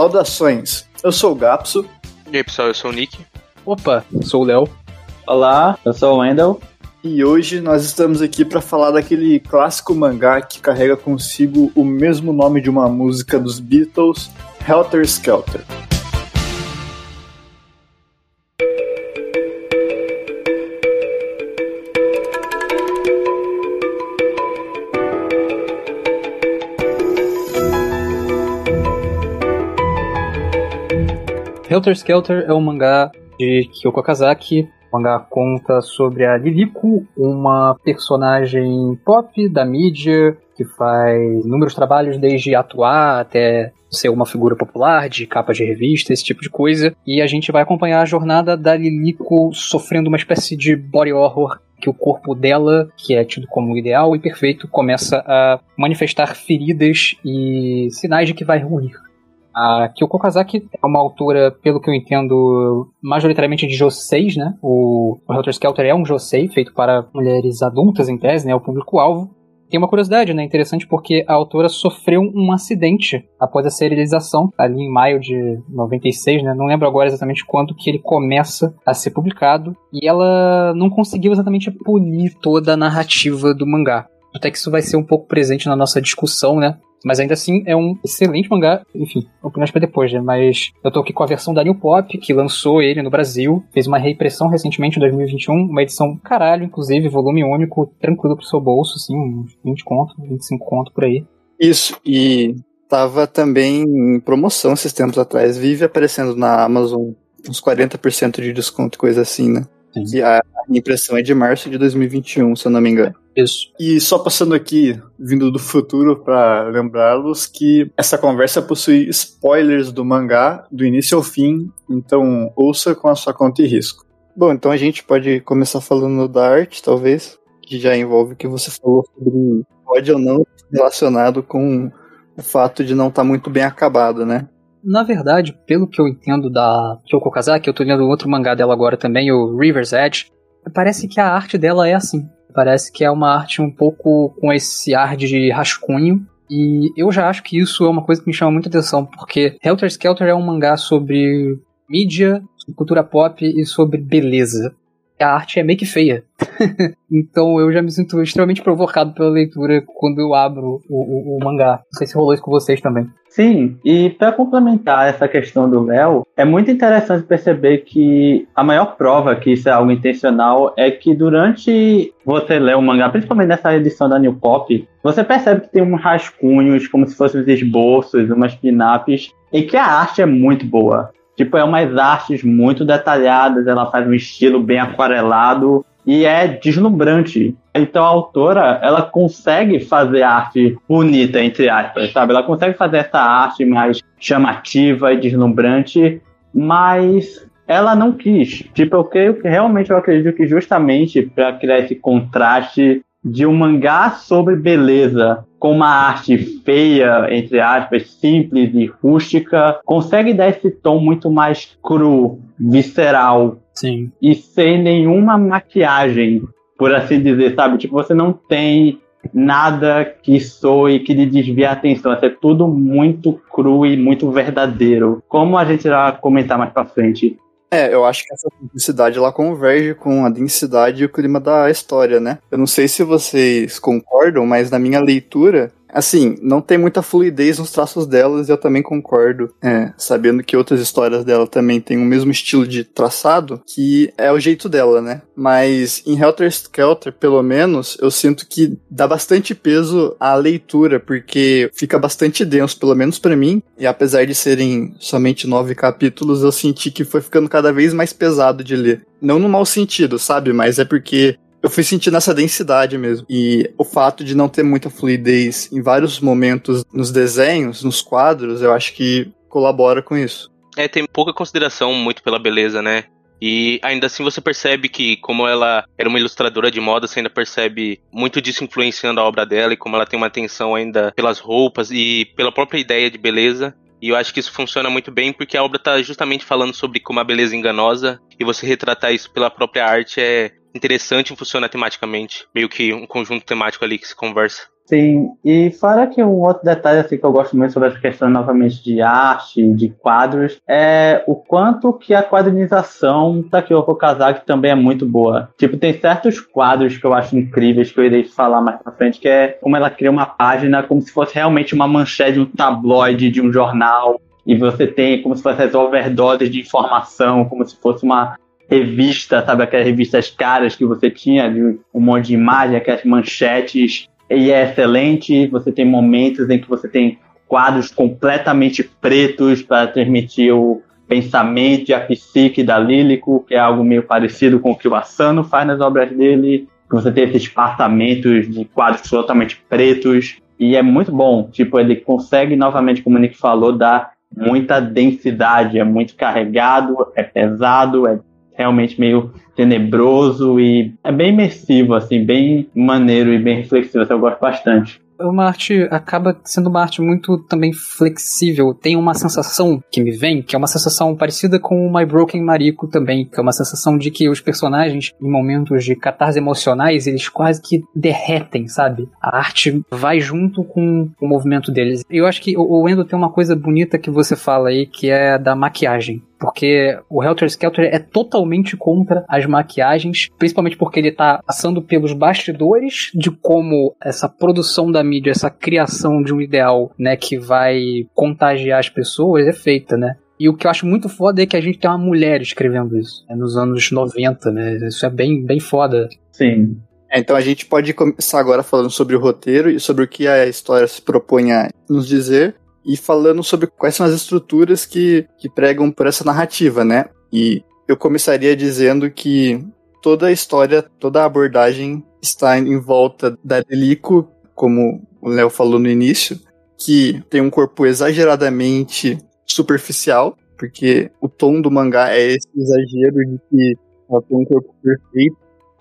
Saudações, eu sou o Gapso. E aí pessoal, eu sou o Nick. Opa, eu sou o Léo. Olá, eu sou o Wendel. E hoje nós estamos aqui para falar daquele clássico mangá que carrega consigo o mesmo nome de uma música dos Beatles, Helter Skelter. Helter Skelter é um mangá de Kyoko Okazaki. O mangá conta sobre a Lilico, uma personagem pop da mídia que faz inúmeros trabalhos desde atuar até ser uma figura popular de capa de revista, esse tipo de coisa. E a gente vai acompanhar a jornada da Lilico sofrendo uma espécie de body horror que o corpo dela, que é tido como ideal e perfeito, começa a manifestar feridas e sinais de que vai ruir. A Kyoko Kazaki é uma autora, pelo que eu entendo, majoritariamente de joseis, né? O, o Helter Skelter é um josei feito para mulheres adultas, em tese, né? O público-alvo. Tem uma curiosidade, né? Interessante porque a autora sofreu um acidente após a serialização, ali em maio de 96, né? Não lembro agora exatamente quando que ele começa a ser publicado. E ela não conseguiu exatamente polir toda a narrativa do mangá. Até que isso vai ser um pouco presente na nossa discussão, né? Mas ainda assim é um excelente mangá. Enfim, opiniões pra depois, né? Mas eu tô aqui com a versão da New Pop, que lançou ele no Brasil. Fez uma reimpressão recentemente em 2021. Uma edição caralho, inclusive, volume único, tranquilo pro seu bolso, assim, uns 20 conto, 25 conto por aí. Isso, e tava também em promoção esses tempos atrás. Vive aparecendo na Amazon uns 40% de desconto, coisa assim, né? Sim. E a impressão é de março de 2021, se eu não me engano. Isso. E só passando aqui, vindo do futuro, para lembrá-los que essa conversa possui spoilers do mangá, do início ao fim, então ouça com a sua conta e risco. Bom, então a gente pode começar falando da arte, talvez, que já envolve o que você falou sobre pode ou não relacionado com o fato de não estar tá muito bem acabado, né? Na verdade, pelo que eu entendo da Kyoko Kazaki, eu tô lendo outro mangá dela agora também, o River's Edge, parece que a arte dela é assim. Parece que é uma arte um pouco com esse ar de rascunho. E eu já acho que isso é uma coisa que me chama muita atenção, porque Helter Skelter é um mangá sobre mídia, sobre cultura pop e sobre beleza. A arte é meio que feia. então eu já me sinto extremamente provocado pela leitura quando eu abro o, o, o mangá. Não sei se rolou isso com vocês também. Sim, e para complementar essa questão do Léo, é muito interessante perceber que a maior prova que isso é algo intencional é que durante você ler o mangá, principalmente nessa edição da New Pop, você percebe que tem uns rascunhos, como se fossem os esboços, umas pinaps, e que a arte é muito boa. Tipo, é umas artes muito detalhadas, ela faz um estilo bem aquarelado, e é deslumbrante. Então a autora, ela consegue fazer arte bonita, entre aspas, sabe? Ela consegue fazer essa arte mais chamativa e deslumbrante, mas ela não quis. Tipo, eu creio que realmente eu acredito que justamente para criar esse contraste de um mangá sobre beleza com uma arte feia, entre aspas, simples e rústica, consegue dar esse tom muito mais cru, visceral. Sim. E sem nenhuma maquiagem, por assim dizer, sabe? Tipo, você não tem nada que soe, que lhe desvie a atenção. É tudo muito cru e muito verdadeiro. Como a gente vai comentar mais pra frente. É, eu acho que essa simplicidade ela converge com a densidade e o clima da história, né? Eu não sei se vocês concordam, mas na minha leitura, Assim, não tem muita fluidez nos traços delas, e eu também concordo, é, sabendo que outras histórias dela também têm o mesmo estilo de traçado, que é o jeito dela, né? Mas em Helter Skelter, pelo menos, eu sinto que dá bastante peso à leitura, porque fica bastante denso, pelo menos para mim, e apesar de serem somente nove capítulos, eu senti que foi ficando cada vez mais pesado de ler. Não no mau sentido, sabe? Mas é porque eu fui sentindo essa densidade mesmo. E o fato de não ter muita fluidez em vários momentos nos desenhos, nos quadros, eu acho que colabora com isso. É, tem pouca consideração muito pela beleza, né? E ainda assim você percebe que, como ela era uma ilustradora de moda, você ainda percebe muito disso influenciando a obra dela e como ela tem uma atenção ainda pelas roupas e pela própria ideia de beleza. E eu acho que isso funciona muito bem porque a obra está justamente falando sobre como a beleza é enganosa e você retratar isso pela própria arte é interessante e funciona tematicamente. Meio que um conjunto temático ali que se conversa. Sim, e fora que um outro detalhe assim, que eu gosto muito sobre essa questão novamente de arte, de quadros, é o quanto que a quadrinização da Kyoko Kazaki também é muito boa. Tipo, tem certos quadros que eu acho incríveis, que eu irei falar mais pra frente, que é como ela cria uma página como se fosse realmente uma manchete de um tabloide, de um jornal, e você tem como se fosse as overdoses de informação, como se fosse uma revista, sabe, aquelas revistas caras que você tinha, um monte de imagem, aquelas manchetes e é excelente. Você tem momentos em que você tem quadros completamente pretos para transmitir o pensamento e a psique da Lílico, que é algo meio parecido com o que o Asano faz nas obras dele. Você tem esses apartamentos de quadros totalmente pretos. E é muito bom. Tipo, ele consegue, novamente, como o Nick falou, dar muita densidade. É muito carregado, é pesado, é realmente meio tenebroso e é bem imersivo, assim, bem maneiro e bem reflexivo. Assim, eu gosto bastante uma arte acaba sendo uma arte muito também flexível. Tem uma sensação que me vem, que é uma sensação parecida com o My Broken Mariko também, que é uma sensação de que os personagens, em momentos de catarse emocionais, eles quase que derretem, sabe? A arte vai junto com o movimento deles. Eu acho que o Endo tem uma coisa bonita que você fala aí, que é da maquiagem porque o Helter Skelter é totalmente contra as maquiagens, principalmente porque ele tá passando pelos bastidores de como essa produção da mídia, essa criação de um ideal, né, que vai contagiar as pessoas é feita, né? E o que eu acho muito foda é que a gente tem uma mulher escrevendo isso, né, nos anos 90, né? Isso é bem, bem foda. Sim. É, então a gente pode começar agora falando sobre o roteiro e sobre o que a história se propõe a nos dizer e falando sobre quais são as estruturas que, que pregam por essa narrativa, né? E eu começaria dizendo que toda a história, toda a abordagem está em volta da Delico, como o Léo falou no início, que tem um corpo exageradamente superficial, porque o tom do mangá é esse exagero de que ela tem um corpo perfeito,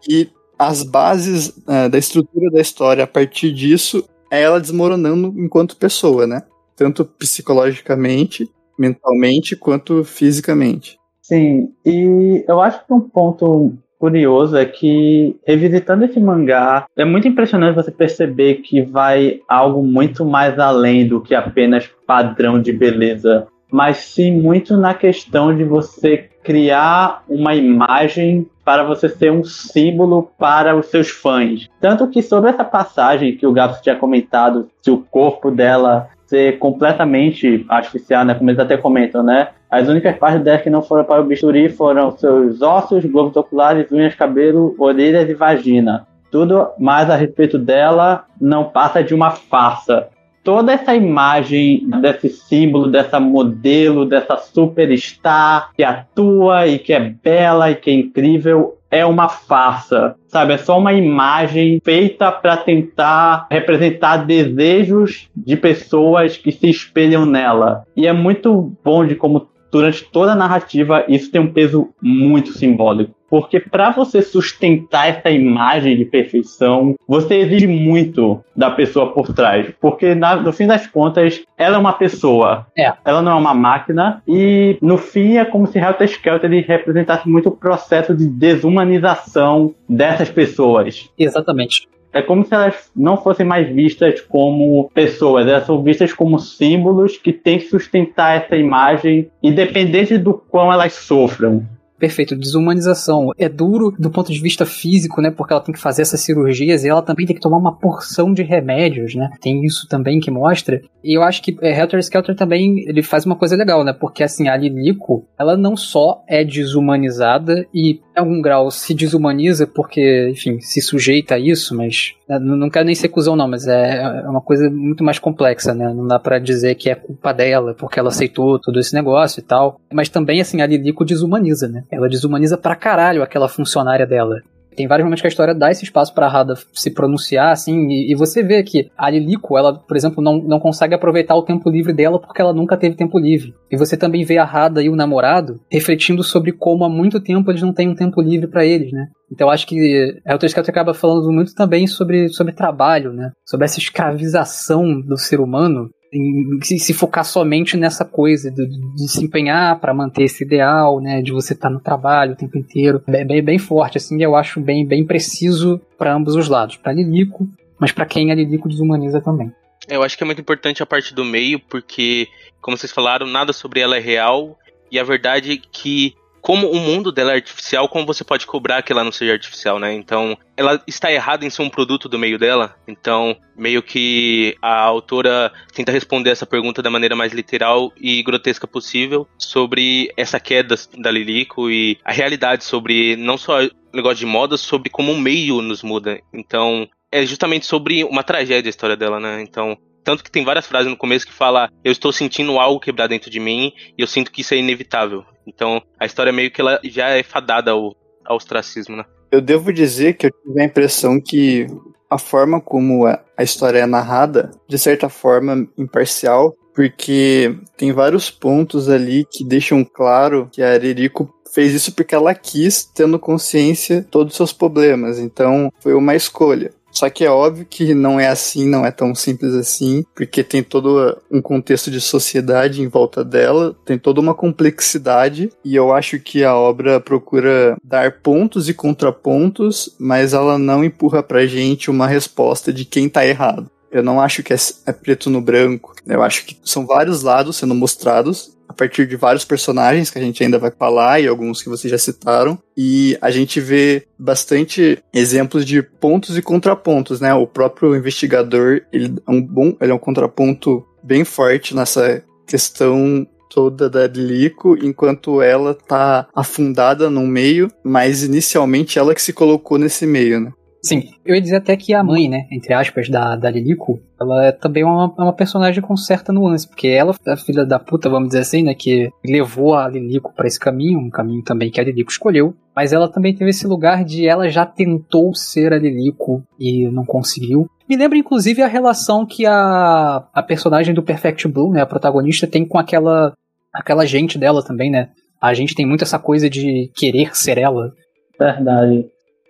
e as bases uh, da estrutura da história a partir disso é ela desmoronando enquanto pessoa, né? Tanto psicologicamente, mentalmente, quanto fisicamente. Sim, e eu acho que um ponto curioso é que, revisitando esse mangá, é muito impressionante você perceber que vai algo muito mais além do que apenas padrão de beleza, mas sim muito na questão de você criar uma imagem para você ser um símbolo para os seus fãs. Tanto que sobre essa passagem que o Gato tinha comentado, se o corpo dela ser completamente artificial, né? Como eles até comentam, né? As únicas partes dela que não foram para o bisturi foram seus ossos, globos oculares, unhas, cabelo, orelhas e vagina. Tudo mais a respeito dela não passa de uma farsa. Toda essa imagem desse símbolo, dessa modelo, dessa superstar que atua e que é bela e que é incrível é uma farsa, sabe? É só uma imagem feita para tentar representar desejos de pessoas que se espelham nela. E é muito bom de como durante toda a narrativa isso tem um peso muito simbólico. Porque para você sustentar essa imagem de perfeição, você exige muito da pessoa por trás. Porque na, no fim das contas, ela é uma pessoa. É. Ela não é uma máquina. E no fim é como se Helter Skelter representasse muito o processo de desumanização dessas pessoas. Exatamente. É como se elas não fossem mais vistas como pessoas, elas são vistas como símbolos que têm que sustentar essa imagem, independente do quão elas sofram. Perfeito, desumanização. É duro do ponto de vista físico, né? Porque ela tem que fazer essas cirurgias e ela também tem que tomar uma porção de remédios, né? Tem isso também que mostra. E eu acho que é, Helter Skelter também ele faz uma coisa legal, né? Porque assim, a Lilico, ela não só é desumanizada e em algum grau se desumaniza porque, enfim, se sujeita a isso, mas né, não quero nem ser cuzão não, mas é, é uma coisa muito mais complexa, né? Não dá para dizer que é culpa dela porque ela aceitou todo esse negócio e tal. Mas também, assim, a Lilico desumaniza, né? Ela desumaniza pra caralho aquela funcionária dela tem vários momentos que a história dá esse espaço pra Rada se pronunciar, assim, e, e, você vê que a Lilico, ela, por exemplo, não, não consegue aproveitar o tempo livre dela porque ela nunca teve tempo livre. E você também vê a Rada e o namorado refletindo sobre como há muito tempo eles não têm um tempo livre para eles, né? Então acho que Helter Skelter acaba falando muito também sobre, sobre trabalho, né? Sobre essa escravização do ser humano em se focar somente nessa coisa de, de se empenhar para manter esse ideal, né, de você estar tá no trabalho o tempo inteiro, bem, bem, bem forte, assim, eu acho bem, bem preciso para ambos os lados, para Lilico mas para quem a Lilico desumaniza também. Eu acho que é muito importante a parte do meio, porque, como vocês falaram, nada sobre ela é real, e a verdade é que como o mundo dela é artificial, como você pode cobrar que ela não seja artificial, né? Então, ela está errada em ser um produto do meio dela. Então, meio que a autora tenta responder essa pergunta da maneira mais literal e grotesca possível sobre essa queda da Lilico e a realidade sobre não só o negócio de moda, sobre como o meio nos muda. Então, é justamente sobre uma tragédia a história dela, né? Então, tanto que tem várias frases no começo que fala: Eu estou sentindo algo quebrar dentro de mim e eu sinto que isso é inevitável. Então a história meio que ela já é fadada ao, ao ostracismo, né? Eu devo dizer que eu tive a impressão que a forma como a história é narrada, de certa forma, imparcial, porque tem vários pontos ali que deixam claro que a Aririco fez isso porque ela quis, tendo consciência de todos os seus problemas. Então, foi uma escolha. Só que é óbvio que não é assim, não é tão simples assim, porque tem todo um contexto de sociedade em volta dela, tem toda uma complexidade, e eu acho que a obra procura dar pontos e contrapontos, mas ela não empurra pra gente uma resposta de quem tá errado. Eu não acho que é, é preto no branco. Eu acho que são vários lados sendo mostrados a partir de vários personagens que a gente ainda vai falar e alguns que vocês já citaram. E a gente vê bastante exemplos de pontos e contrapontos, né? O próprio investigador, ele é um bom, ele é um contraponto bem forte nessa questão toda da Lico, enquanto ela tá afundada no meio, mas inicialmente ela que se colocou nesse meio, né? Sim, eu ia dizer até que a mãe, né, entre aspas, da, da Lilico, ela é também uma, uma personagem com certa nuance, porque ela, a filha da puta, vamos dizer assim, né, que levou a Lilico para esse caminho, um caminho também que a Lilico escolheu, mas ela também teve esse lugar de ela já tentou ser a Lilico e não conseguiu. Me lembra, inclusive, a relação que a, a personagem do Perfect Blue, né, a protagonista, tem com aquela, aquela gente dela também, né. A gente tem muito essa coisa de querer ser ela. Verdade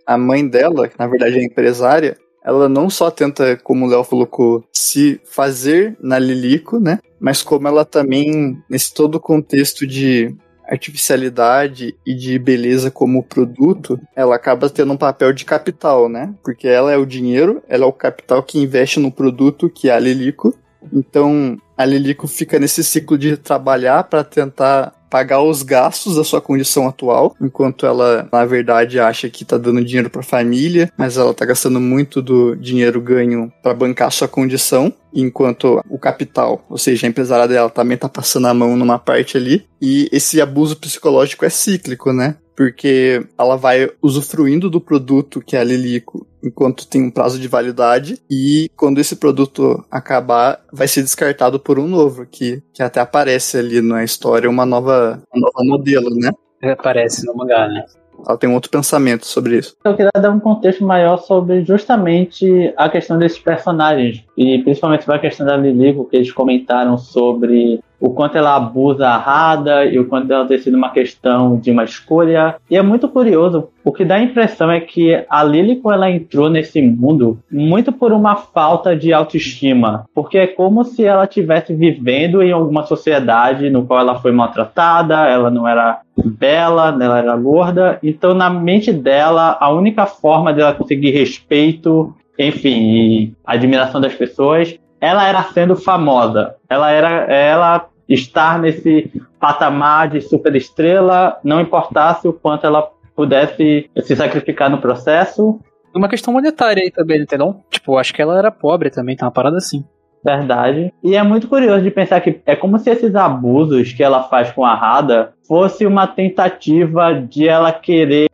a mãe dela, que na verdade é empresária, ela não só tenta, como o Léo colocou, se fazer na Lilico, né? Mas como ela também, nesse todo o contexto de artificialidade e de beleza como produto, ela acaba tendo um papel de capital, né? Porque ela é o dinheiro, ela é o capital que investe no produto que é a Lilico. Então, a Lilico fica nesse ciclo de trabalhar para tentar pagar os gastos da sua condição atual, enquanto ela, na verdade, acha que tá dando dinheiro para a família, mas ela tá gastando muito do dinheiro ganho para bancar sua condição, enquanto o capital, ou seja, a empresária dela também tá passando a mão numa parte ali, e esse abuso psicológico é cíclico, né? porque ela vai usufruindo do produto que é a Lilico enquanto tem um prazo de validade e quando esse produto acabar vai ser descartado por um novo que, que até aparece ali na história uma nova, uma nova modelo, né? Aparece no mangá, né? Ela tem um outro pensamento sobre isso. Eu queria dar um contexto maior sobre justamente a questão desses personagens, e principalmente sobre a questão da Lilico, que eles comentaram sobre o quanto ela abusa a Rada e o quanto ela tem sido uma questão de uma escolha. E é muito curioso, o que dá a impressão é que a Lilico ela entrou nesse mundo muito por uma falta de autoestima, porque é como se ela estivesse vivendo em alguma sociedade no qual ela foi maltratada, ela não era bela, ela era gorda, então na mente dela a única forma dela conseguir respeito enfim, admiração das pessoas ela era sendo famosa. Ela era ela estar nesse patamar de superestrela, não importasse o quanto ela pudesse se sacrificar no processo. Uma questão monetária aí também, entendeu? Tipo, acho que ela era pobre também, tá uma parada assim. Verdade. E é muito curioso de pensar que é como se esses abusos que ela faz com a Rada fosse uma tentativa de ela querer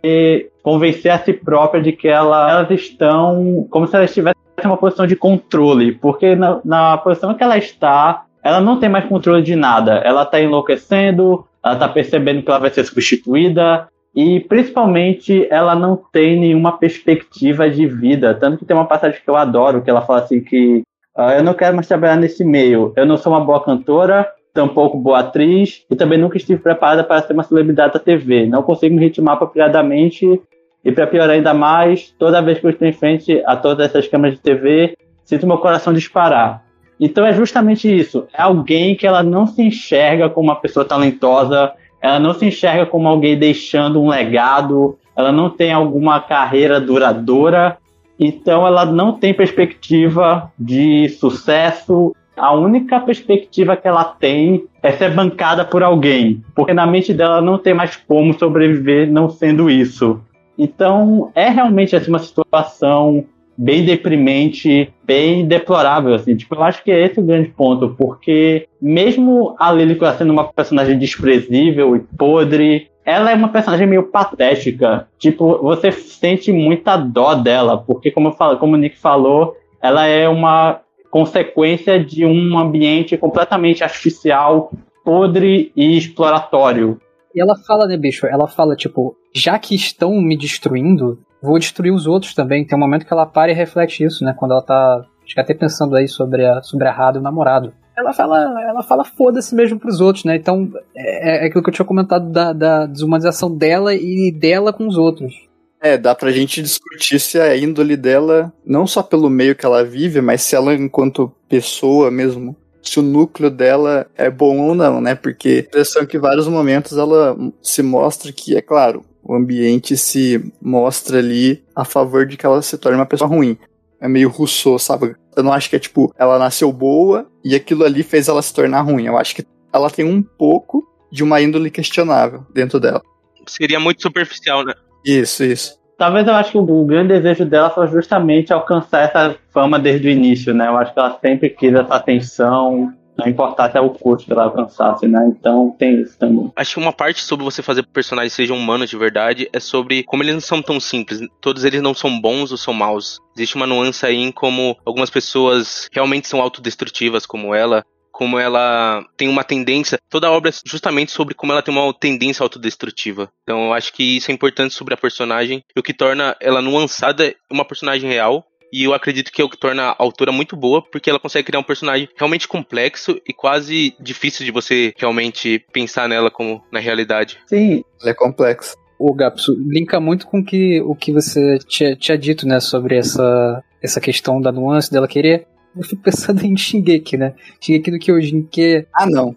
convencer a si própria de que ela, elas estão como se elas estivessem uma posição de controle, porque na, na posição que ela está, ela não tem mais controle de nada. Ela está enlouquecendo, ela está percebendo que ela vai ser substituída, e principalmente ela não tem nenhuma perspectiva de vida. Tanto que tem uma passagem que eu adoro, que ela fala assim que uh, eu não quero mais trabalhar nesse meio, eu não sou uma boa cantora, tampouco boa atriz, e também nunca estive preparada para ser uma celebridade da TV. Não consigo me ritmar apropriadamente e para piorar ainda mais, toda vez que eu estou em frente a todas essas câmeras de TV, sinto meu coração disparar. Então é justamente isso. É alguém que ela não se enxerga como uma pessoa talentosa, ela não se enxerga como alguém deixando um legado, ela não tem alguma carreira duradoura Então ela não tem perspectiva de sucesso. A única perspectiva que ela tem é ser bancada por alguém, porque na mente dela não tem mais como sobreviver não sendo isso. Então é realmente assim, uma situação bem deprimente, bem deplorável, assim. Tipo, eu acho que é esse o grande ponto, porque mesmo a Lily sendo uma personagem desprezível e podre, ela é uma personagem meio patética. Tipo, você sente muita dó dela, porque como eu falo, como o Nick falou, ela é uma consequência de um ambiente completamente artificial, podre e exploratório. E ela fala, né, bicho? Ela fala, tipo, já que estão me destruindo, vou destruir os outros também. Tem um momento que ela para e reflete isso, né? Quando ela tá, acho que até pensando aí sobre a, sobre a Rada e o namorado. Ela fala, ela fala foda-se mesmo pros outros, né? Então, é, é aquilo que eu tinha comentado da, da desumanização dela e dela com os outros. É, dá pra gente discutir se a índole dela, não só pelo meio que ela vive, mas se ela, enquanto pessoa mesmo, se o núcleo dela é bom ou não, né? Porque a impressão é que em vários momentos ela se mostra que, é claro, o ambiente se mostra ali a favor de que ela se torne uma pessoa ruim. É meio Rousseau, sabe? Eu não acho que é tipo, ela nasceu boa e aquilo ali fez ela se tornar ruim. Eu acho que ela tem um pouco de uma índole questionável dentro dela. Seria muito superficial, né? Isso, isso. Talvez eu acho que o grande desejo dela foi justamente alcançar essa fama desde o início, né? Eu acho que ela sempre quis essa atenção, não importasse o custo que ela alcançasse, né? Então tem isso também. Acho que uma parte sobre você fazer personagens sejam humanos de verdade é sobre como eles não são tão simples. Todos eles não são bons ou são maus. Existe uma nuance aí em como algumas pessoas realmente são autodestrutivas, como ela, como ela tem uma tendência. Toda a obra é justamente sobre como ela tem uma tendência autodestrutiva. Então eu acho que isso é importante sobre a personagem, e o que torna ela nuançada uma personagem real, e eu acredito que é o que torna a autora muito boa, porque ela consegue criar um personagem realmente complexo e quase difícil de você realmente pensar nela como na realidade. Sim. Ela é complexa. O Gapsu linka muito com que, o que você tinha, tinha dito, né, sobre essa, essa questão da nuance dela querer. Eu fico pensando em Shingeki, né? Shingeki no Kyojin, que... Ah, não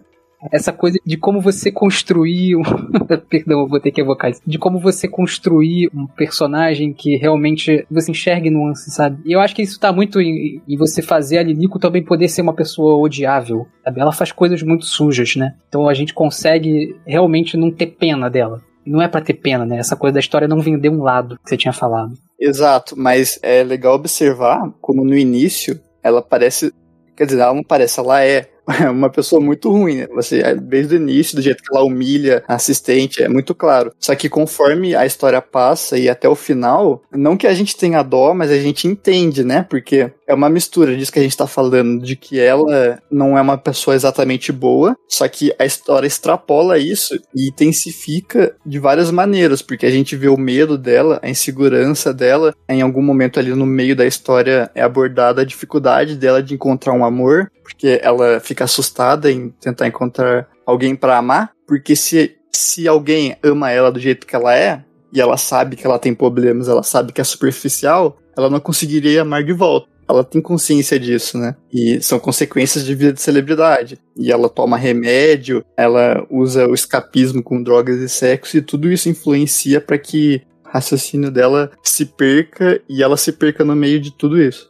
essa coisa de como você construir um... perdão, eu vou ter que evocar isso, de como você construir um personagem que realmente você enxergue nuances, sabe? E eu acho que isso tá muito em, em você fazer a Lilico também poder ser uma pessoa odiável, sabe? Ela faz coisas muito sujas, né? Então a gente consegue realmente não ter pena dela. Não é para ter pena, né? Essa coisa da história não vender um lado que você tinha falado. Exato, mas é legal observar como no início ela parece. Quer dizer, ela não parece, ela é é uma pessoa muito ruim, né? Você, é, desde o início, do jeito que ela humilha a assistente, é muito claro. Só que conforme a história passa e até o final, não que a gente tenha dó, mas a gente entende, né? Porque é uma mistura disso que a gente tá falando, de que ela não é uma pessoa exatamente boa, só que a história extrapola isso e intensifica de várias maneiras, porque a gente vê o medo dela, a insegurança dela, em algum momento ali no meio da história é abordada a dificuldade dela de encontrar um amor, porque ela fica assustada em tentar encontrar alguém para amar, porque se, se alguém ama ela do jeito que ela é, e ela sabe que ela tem problemas, ela sabe que é superficial, ela não conseguiria amar de volta. Ela tem consciência disso, né? E são consequências de vida de celebridade. E ela toma remédio, ela usa o escapismo com drogas e sexo, e tudo isso influencia para que o raciocínio dela se perca e ela se perca no meio de tudo isso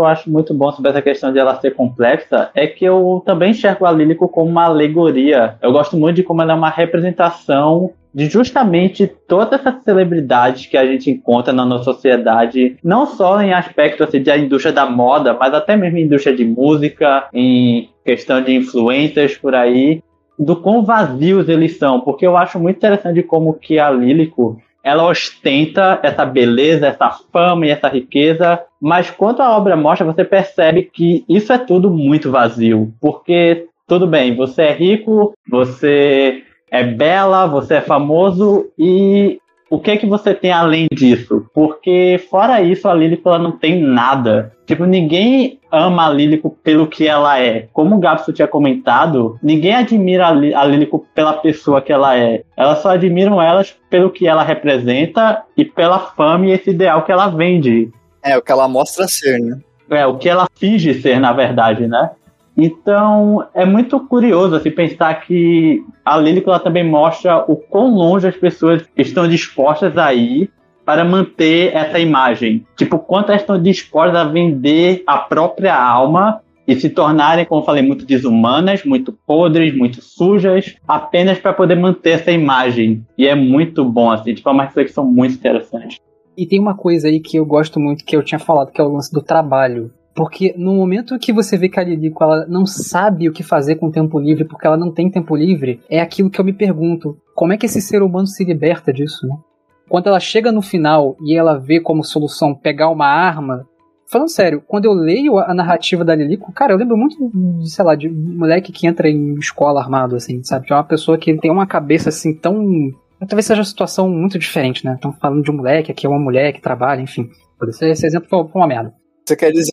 eu acho muito bom sobre essa questão de ela ser complexa é que eu também enxergo a Lílico como uma alegoria. Eu gosto muito de como ela é uma representação de justamente todas essas celebridades que a gente encontra na nossa sociedade, não só em aspecto assim, da indústria da moda, mas até mesmo indústria de música, em questão de influências por aí, do quão vazios eles são, porque eu acho muito interessante como que a Lílico ela ostenta essa beleza, essa fama e essa riqueza, mas quando a obra mostra, você percebe que isso é tudo muito vazio, porque tudo bem, você é rico, você é bela, você é famoso e o que é que você tem além disso? Porque fora isso, a Lilico ela não tem nada. Tipo, ninguém ama a Lilico pelo que ela é. Como o Gabso tinha comentado, ninguém admira a Lilico pela pessoa que ela é. Elas só admiram elas pelo que ela representa e pela fama e esse ideal que ela vende. É, o que ela mostra ser, né? É, o que ela finge ser, na verdade, né? Então, é muito curioso assim, pensar que a Lílico também mostra o quão longe as pessoas estão dispostas a ir para manter essa imagem. Tipo, quanto elas estão dispostas a vender a própria alma e se tornarem, como falei, muito desumanas, muito podres, muito sujas, apenas para poder manter essa imagem. E é muito bom, assim, tipo, é uma reflexão muito interessante. E tem uma coisa aí que eu gosto muito, que eu tinha falado, que é o lance do trabalho. Porque no momento que você vê que a Lilico ela não sabe o que fazer com o tempo livre, porque ela não tem tempo livre, é aquilo que eu me pergunto. Como é que esse ser humano se liberta disso, né? Quando ela chega no final e ela vê como solução pegar uma arma, Falando sério, quando eu leio a narrativa da Lilico, cara, eu lembro muito, de, sei lá, de um moleque que entra em escola armado, assim, sabe? É uma pessoa que tem uma cabeça, assim, tão... Talvez seja uma situação muito diferente, né? Estão falando de um moleque, aqui é uma mulher que trabalha, enfim. Esse exemplo foi uma merda. Você quer dizer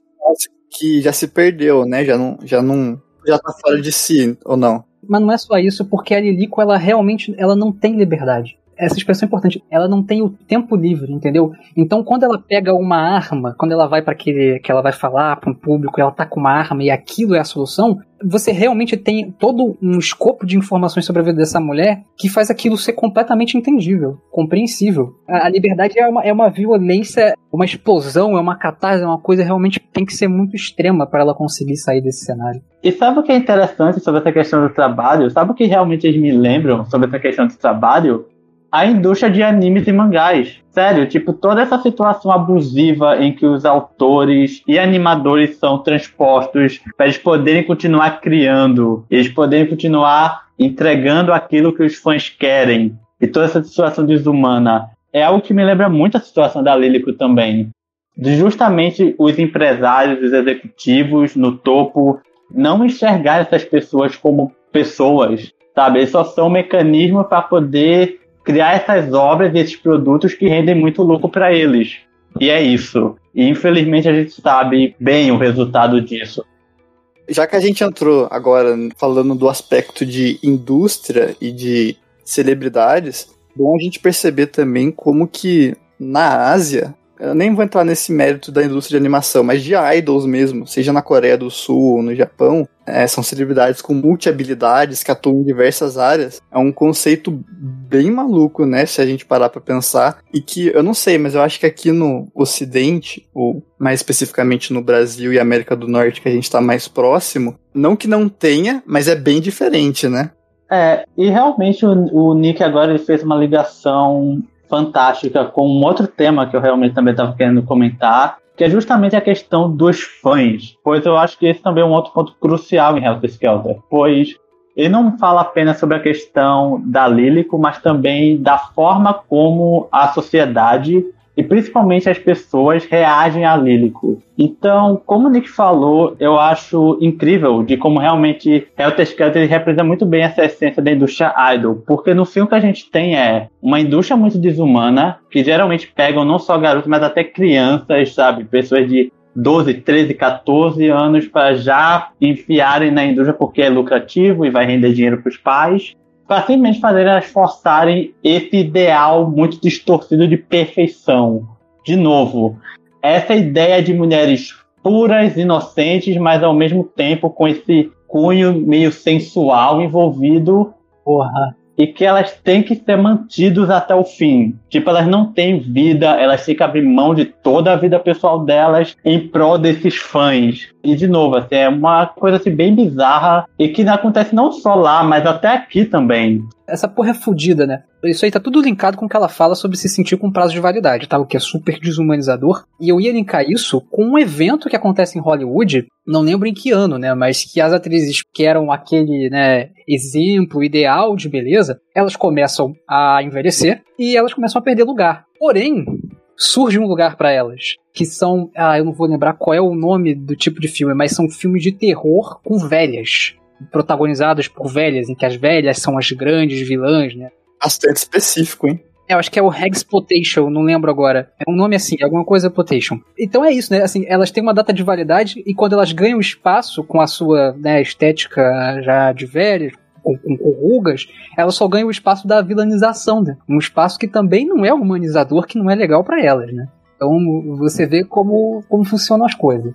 que já se perdeu, né? Já não, já não, já tá fora de si, ou não? Mas não é só isso, porque a Lilico, ela realmente, ela não tem liberdade essa expressão é importante. Ela não tem o tempo livre, entendeu? Então, quando ela pega uma arma, quando ela vai para aquele que ela vai falar para um público, ela tá com uma arma e aquilo é a solução, você realmente tem todo um escopo de informações sobre a vida dessa mulher que faz aquilo ser completamente entendível, compreensível. A, a liberdade é uma, é uma violência, uma explosão, é uma catarse, é uma coisa realmente tem que ser muito extrema para ela conseguir sair desse cenário. E sabe o que é interessante sobre essa questão do trabalho? Sabe o que realmente eles me lembram sobre essa questão do trabalho? A indústria de animes e mangás. Sério, tipo, toda essa situação abusiva em que os autores e animadores são transpostos para eles poderem continuar criando, eles poderem continuar entregando aquilo que os fãs querem. E toda essa situação desumana é algo que me lembra muito a situação da Lílico também. De justamente os empresários, os executivos no topo não enxergar essas pessoas como pessoas, sabe? Eles só são um mecanismo para poder criar essas obras e esses produtos que rendem muito lucro para eles. E é isso. E infelizmente a gente sabe bem o resultado disso. Já que a gente entrou agora falando do aspecto de indústria e de celebridades, bom a gente perceber também como que na Ásia eu nem vou entrar nesse mérito da indústria de animação, mas de idols mesmo, seja na Coreia do Sul ou no Japão, é, são celebridades com multi-habilidades que atuam em diversas áreas. É um conceito bem maluco, né? Se a gente parar pra pensar. E que eu não sei, mas eu acho que aqui no Ocidente, ou mais especificamente no Brasil e América do Norte, que a gente tá mais próximo, não que não tenha, mas é bem diferente, né? É, e realmente o, o Nick agora ele fez uma ligação fantástica com um outro tema que eu realmente também estava querendo comentar, que é justamente a questão dos fãs. Pois eu acho que esse também é um outro ponto crucial em Helter Skelter. Pois ele não fala apenas sobre a questão da Lílico, mas também da forma como a sociedade e principalmente as pessoas reagem a Lílico. Então, como o Nick falou, eu acho incrível de como realmente Helter Skelter representa muito bem essa essência da indústria idol, porque no filme que a gente tem é uma indústria muito desumana, que geralmente pegam não só garotos, mas até crianças, sabe? Pessoas de 12, 13, 14 anos para já enfiarem na indústria porque é lucrativo e vai render dinheiro para os pais para simplesmente fazer elas forçarem esse ideal muito distorcido de perfeição. De novo, essa ideia de mulheres puras, inocentes, mas ao mesmo tempo com esse cunho meio sensual envolvido. Porra e que elas têm que ser mantidas até o fim. Tipo, elas não têm vida, elas têm que abrir mão de toda a vida pessoal delas em prol desses fãs. E de novo, assim, é uma coisa assim, bem bizarra e que acontece não só lá, mas até aqui também. Essa porra é fodida, né? Isso aí tá tudo linkado com o que ela fala sobre se sentir com prazo de validade, tá? O que é super desumanizador. E eu ia linkar isso com um evento que acontece em Hollywood, não lembro em que ano, né? Mas que as atrizes que eram aquele, né, exemplo ideal de beleza, elas começam a envelhecer e elas começam a perder lugar. Porém, surge um lugar para elas, que são, ah, eu não vou lembrar qual é o nome do tipo de filme, mas são filmes de terror com velhas protagonizados por velhas, em que as velhas são as grandes vilãs, né? Bastante específico, hein? É, eu acho que é o Hexploitation, não lembro agora. É um nome assim, alguma coisa Potation. Então é isso, né? Assim, elas têm uma data de validade e quando elas ganham espaço com a sua né, estética já de velhas, com, com, com, rugas, elas só ganham o espaço da vilanização, né? Um espaço que também não é humanizador, que não é legal para elas, né? Então você vê como, como funcionam as coisas.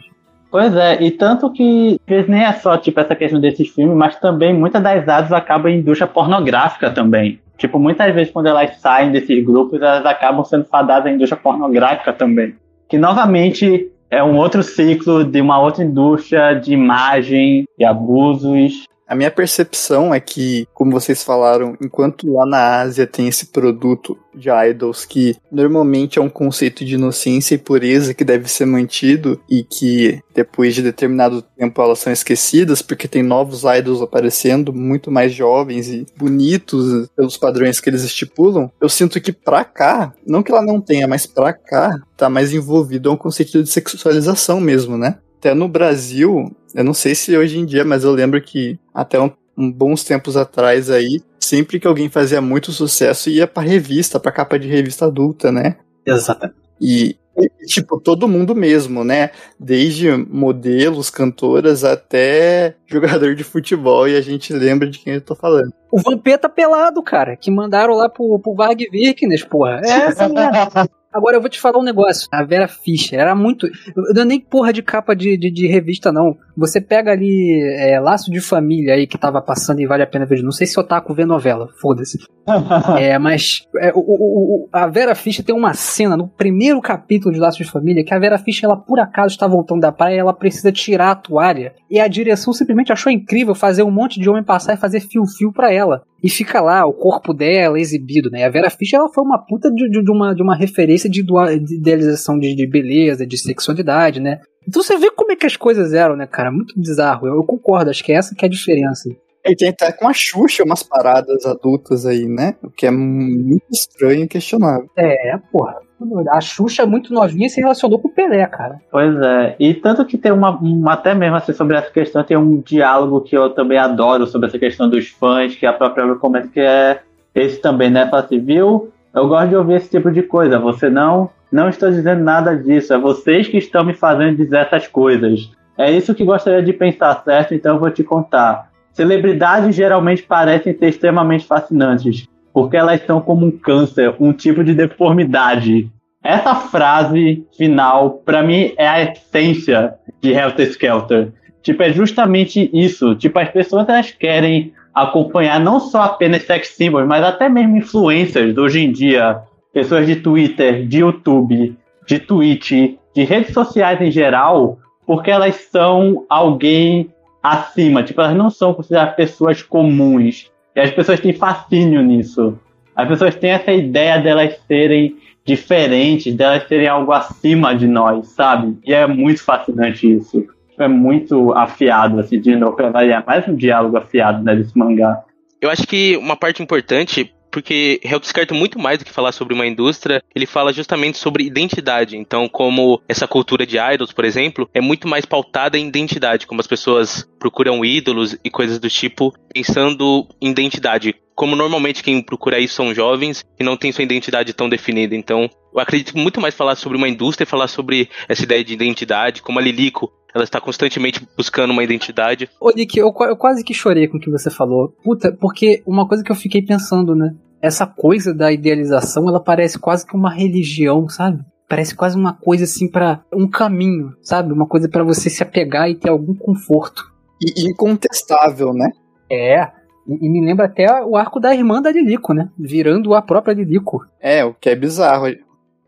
Pois é, e tanto que nem é só tipo essa questão desses filmes, mas também muitas das áreas acabam em indústria pornográfica também. Tipo, muitas vezes quando elas saem desses grupos, elas acabam sendo fadadas à indústria pornográfica também. Que novamente é um outro ciclo de uma outra indústria de imagem e abusos a minha percepção é que, como vocês falaram, enquanto lá na Ásia tem esse produto de idols que normalmente é um conceito de inocência e pureza que deve ser mantido e que depois de determinado tempo elas são esquecidas porque tem novos idols aparecendo, muito mais jovens e bonitos pelos padrões que eles estipulam. Eu sinto que pra cá, não que ela não tenha, mas pra cá tá mais envolvido é um conceito de sexualização mesmo, né? Até no Brasil, eu não sei se hoje em dia, mas eu lembro que até um, um bons tempos atrás aí, sempre que alguém fazia muito sucesso, ia pra revista, pra capa de revista adulta, né? Exatamente. E, tipo, todo mundo mesmo, né? Desde modelos, cantoras, até jogador de futebol, e a gente lembra de quem eu tô falando. O Vampeta pelado, cara, que mandaram lá pro, pro Varg Virknes, porra. É essa merda. Agora eu vou te falar um negócio. A Vera Fischer era muito. Não é nem porra de capa de, de, de revista, não. Você pega ali é, Laço de Família aí que tava passando e vale a pena ver. Não sei se eu taco ver novela, foda-se. é, mas é, o, o, o, a Vera Fischer tem uma cena no primeiro capítulo de Laço de Família que a Vera Fischer, ela por acaso está voltando da praia e ela precisa tirar a toalha. E a direção simplesmente achou incrível fazer um monte de homem passar e fazer fio-fio pra ela. E fica lá o corpo dela exibido, né? A Vera Fischer ela foi uma puta de, de, de uma, de uma referência de, de idealização de, de beleza, de sexualidade, né? Então você vê como é que as coisas eram, né, cara? Muito bizarro. Eu, eu concordo, acho que é essa que é a diferença. E tem até com a Xuxa umas paradas adultas aí, né? O que é muito estranho e questionável. É, porra. A Xuxa muito novinha se relacionou com o Pelé, cara. Pois é. E tanto que tem uma, uma, até mesmo assim sobre essa questão, tem um diálogo que eu também adoro sobre essa questão dos fãs, que a própria comenta que é esse também, né? Fala assim, viu? Eu gosto de ouvir esse tipo de coisa. Você não, não estou dizendo nada disso. É vocês que estão me fazendo dizer essas coisas. É isso que gostaria de pensar, certo? Então eu vou te contar. Celebridades geralmente parecem ser extremamente fascinantes porque elas são como um câncer, um tipo de deformidade. Essa frase final, para mim, é a essência de Helter Skelter. Tipo, é justamente isso. Tipo, as pessoas elas querem acompanhar não só apenas sex symbols, mas até mesmo influencers hoje em dia. Pessoas de Twitter, de YouTube, de Twitch, de redes sociais em geral, porque elas são alguém acima. Tipo, elas não são consideradas pessoas comuns. E as pessoas têm fascínio nisso. As pessoas têm essa ideia delas serem diferentes, delas serem algo acima de nós, sabe? E é muito fascinante isso. É muito afiado, assim, de novo, é mais um diálogo afiado né, desse mangá. Eu acho que uma parte importante porque Hell descarta muito mais do que falar sobre uma indústria, ele fala justamente sobre identidade. Então, como essa cultura de idols, por exemplo, é muito mais pautada em identidade, como as pessoas procuram ídolos e coisas do tipo, pensando em identidade. Como normalmente quem procura isso são jovens e não tem sua identidade tão definida. Então, eu acredito muito mais falar sobre uma indústria e falar sobre essa ideia de identidade, como a Lilico ela está constantemente buscando uma identidade. Ô, Nick, eu, eu, quase que chorei com o que você falou. Puta, porque uma coisa que eu fiquei pensando, né? Essa coisa da idealização, ela parece quase que uma religião, sabe? Parece quase uma coisa assim para um caminho, sabe? Uma coisa para você se apegar e ter algum conforto. E incontestável, né? É, e, me lembra até o arco da irmã da Lilico, né? Virando a própria Lilico. É, o que é bizarro.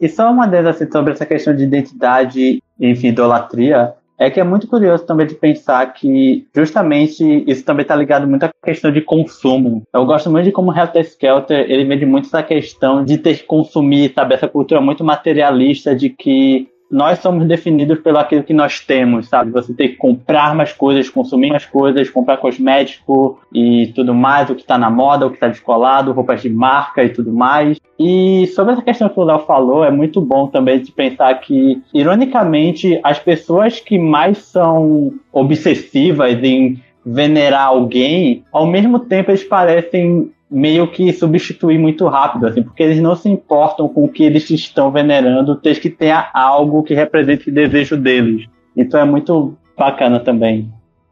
E só uma delas, assim, sobre essa questão de identidade, enfim, idolatria, é que é muito curioso também de pensar que justamente isso também está ligado muito à questão de consumo. Eu gosto muito de como Helter Skelter ele mede muito essa questão de ter que consumir, sabe? Essa cultura muito materialista de que nós somos definidos pelo aquilo que nós temos, sabe? Você tem que comprar mais coisas, consumir mais coisas, comprar cosmético e tudo mais, o que está na moda, o que está descolado, roupas de marca e tudo mais. E sobre essa questão que o Léo falou, é muito bom também de pensar que, ironicamente, as pessoas que mais são obsessivas em venerar alguém, ao mesmo tempo eles parecem meio que substituir muito rápido, assim, porque eles não se importam com o que eles estão venerando, desde que tenha algo que represente o desejo deles. Então é muito bacana também.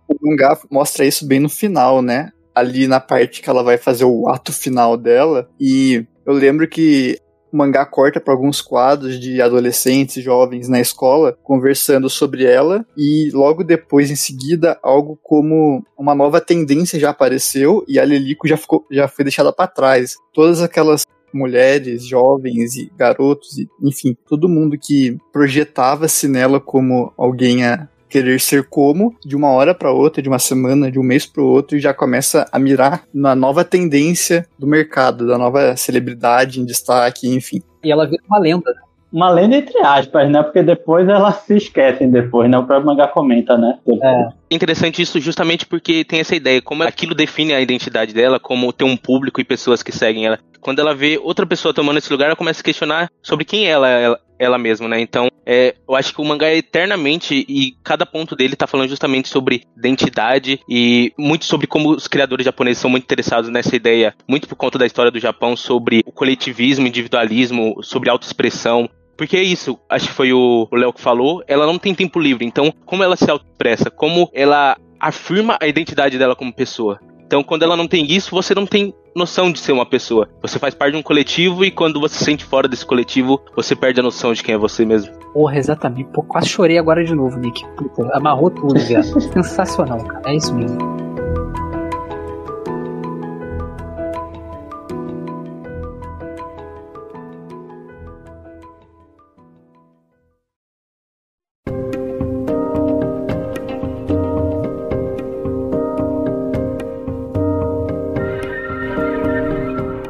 O mangá mostra isso bem no final, né? Ali na parte que ela vai fazer o ato final dela. E eu lembro que o mangá corta para alguns quadros de adolescentes, jovens na escola conversando sobre ela e logo depois em seguida algo como uma nova tendência já apareceu e a Lilico já ficou já foi deixada para trás. Todas aquelas mulheres, jovens e garotos, e, enfim, todo mundo que projetava-se nela como alguém a querer ser como, de uma hora para outra, de uma semana, de um mês para outro, e já começa a mirar na nova tendência do mercado, da nova celebridade em destaque, enfim. E ela vira uma lenda, né? Uma lenda entre aspas, né? Porque depois elas se esquecem depois, né? O próprio mangá comenta, né? É. Interessante isso justamente porque tem essa ideia, como aquilo define a identidade dela, como ter um público e pessoas que seguem ela. Quando ela vê outra pessoa tomando esse lugar, ela começa a questionar sobre quem ela, ela, ela mesma, né? Então, é, eu acho que o mangá é eternamente e cada ponto dele tá falando justamente sobre identidade e muito sobre como os criadores japoneses são muito interessados nessa ideia, muito por conta da história do Japão sobre o coletivismo, individualismo, sobre autoexpressão. Porque é isso, acho que foi o Léo que falou, ela não tem tempo livre, então como ela se autoexpressa, como ela afirma a identidade dela como pessoa. Então, quando ela não tem isso, você não tem noção de ser uma pessoa. Você faz parte de um coletivo e quando você se sente fora desse coletivo, você perde a noção de quem é você mesmo. Porra, exatamente. Pô, quase chorei agora de novo, Nick. Puta, amarrou tudo, velho. Sensacional, cara. É isso mesmo.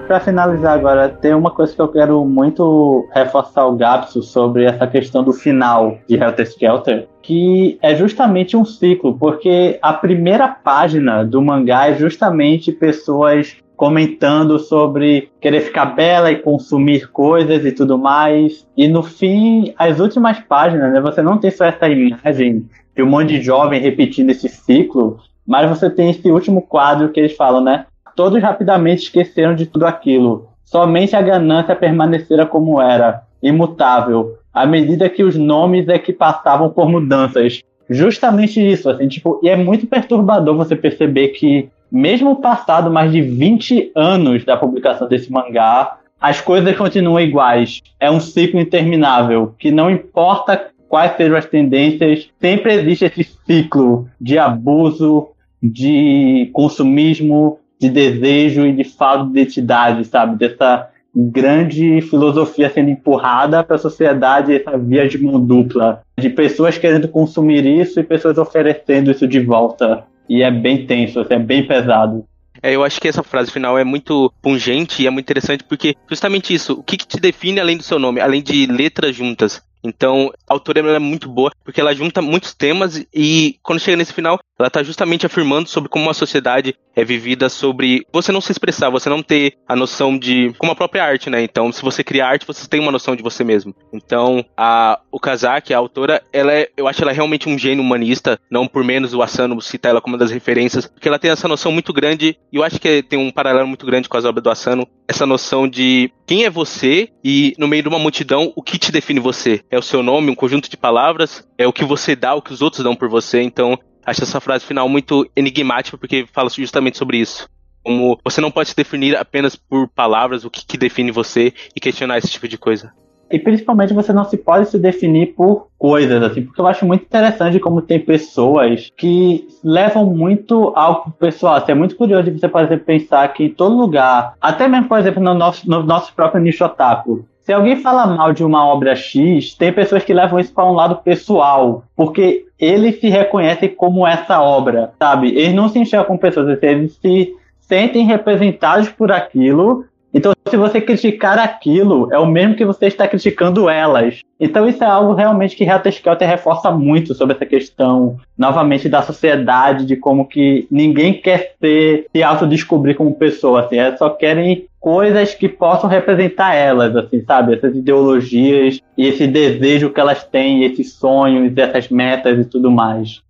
Para finalizar agora, tem uma coisa que eu quero muito reforçar o Gapso sobre essa questão do final de Helter Skelter, que é justamente um ciclo, porque a primeira página do mangá é justamente pessoas comentando sobre querer ficar bela e consumir coisas e tudo mais. E no fim, as últimas páginas, né, você não tem só essa imagem de um monte de jovem repetindo esse ciclo, mas você tem esse último quadro que eles falam, né? Todos rapidamente esqueceram de tudo aquilo. Somente a ganância permanecera como era, imutável, à medida que os nomes é que passavam por mudanças. Justamente isso, assim, tipo, e é muito perturbador você perceber que, mesmo passado mais de 20 anos da publicação desse mangá, as coisas continuam iguais. É um ciclo interminável, que não importa quais sejam as tendências, sempre existe esse ciclo de abuso, de consumismo, de desejo e de falta de identidade, sabe? Dessa grande filosofia sendo empurrada para a sociedade, essa via de mão dupla, de pessoas querendo consumir isso e pessoas oferecendo isso de volta. E é bem tenso, assim, é bem pesado. É, eu acho que essa frase final é muito pungente e é muito interessante porque justamente isso, o que, que te define além do seu nome, além de letras juntas? Então, a autora é muito boa, porque ela junta muitos temas e quando chega nesse final, ela está justamente afirmando sobre como uma sociedade é vivida sobre você não se expressar, você não ter a noção de como a própria arte, né? Então, se você cria arte, você tem uma noção de você mesmo. Então, a o Kazaki, a autora, ela é, eu acho ela realmente um gênio humanista, não por menos o Asano citar ela como uma das referências, porque ela tem essa noção muito grande, e eu acho que tem um paralelo muito grande com as obras do Asano, essa noção de quem é você e no meio de uma multidão, o que te define você? É o seu nome, um conjunto de palavras, é o que você dá, o que os outros dão por você. Então, acho essa frase final muito enigmática porque fala justamente sobre isso. Como você não pode se definir apenas por palavras, o que, que define você e questionar esse tipo de coisa. E principalmente você não se pode se definir por coisas, assim, porque eu acho muito interessante como tem pessoas que levam muito ao pessoal. Assim, é muito curioso de você, por exemplo, pensar que em todo lugar, até mesmo, por exemplo, no nosso, no nosso próprio nicho otaku, se alguém fala mal de uma obra X, tem pessoas que levam isso para um lado pessoal, porque eles se reconhecem como essa obra, sabe? Eles não se enxergam como pessoas, eles se sentem representados por aquilo então, se você criticar aquilo, é o mesmo que você está criticando elas. Então, isso é algo realmente que Reta Skelter reforça muito sobre essa questão, novamente, da sociedade, de como que ninguém quer ser, se autodescobrir como pessoa, assim, elas só querem coisas que possam representar elas, assim, sabe? Essas ideologias e esse desejo que elas têm, esses sonhos, essas metas e tudo mais.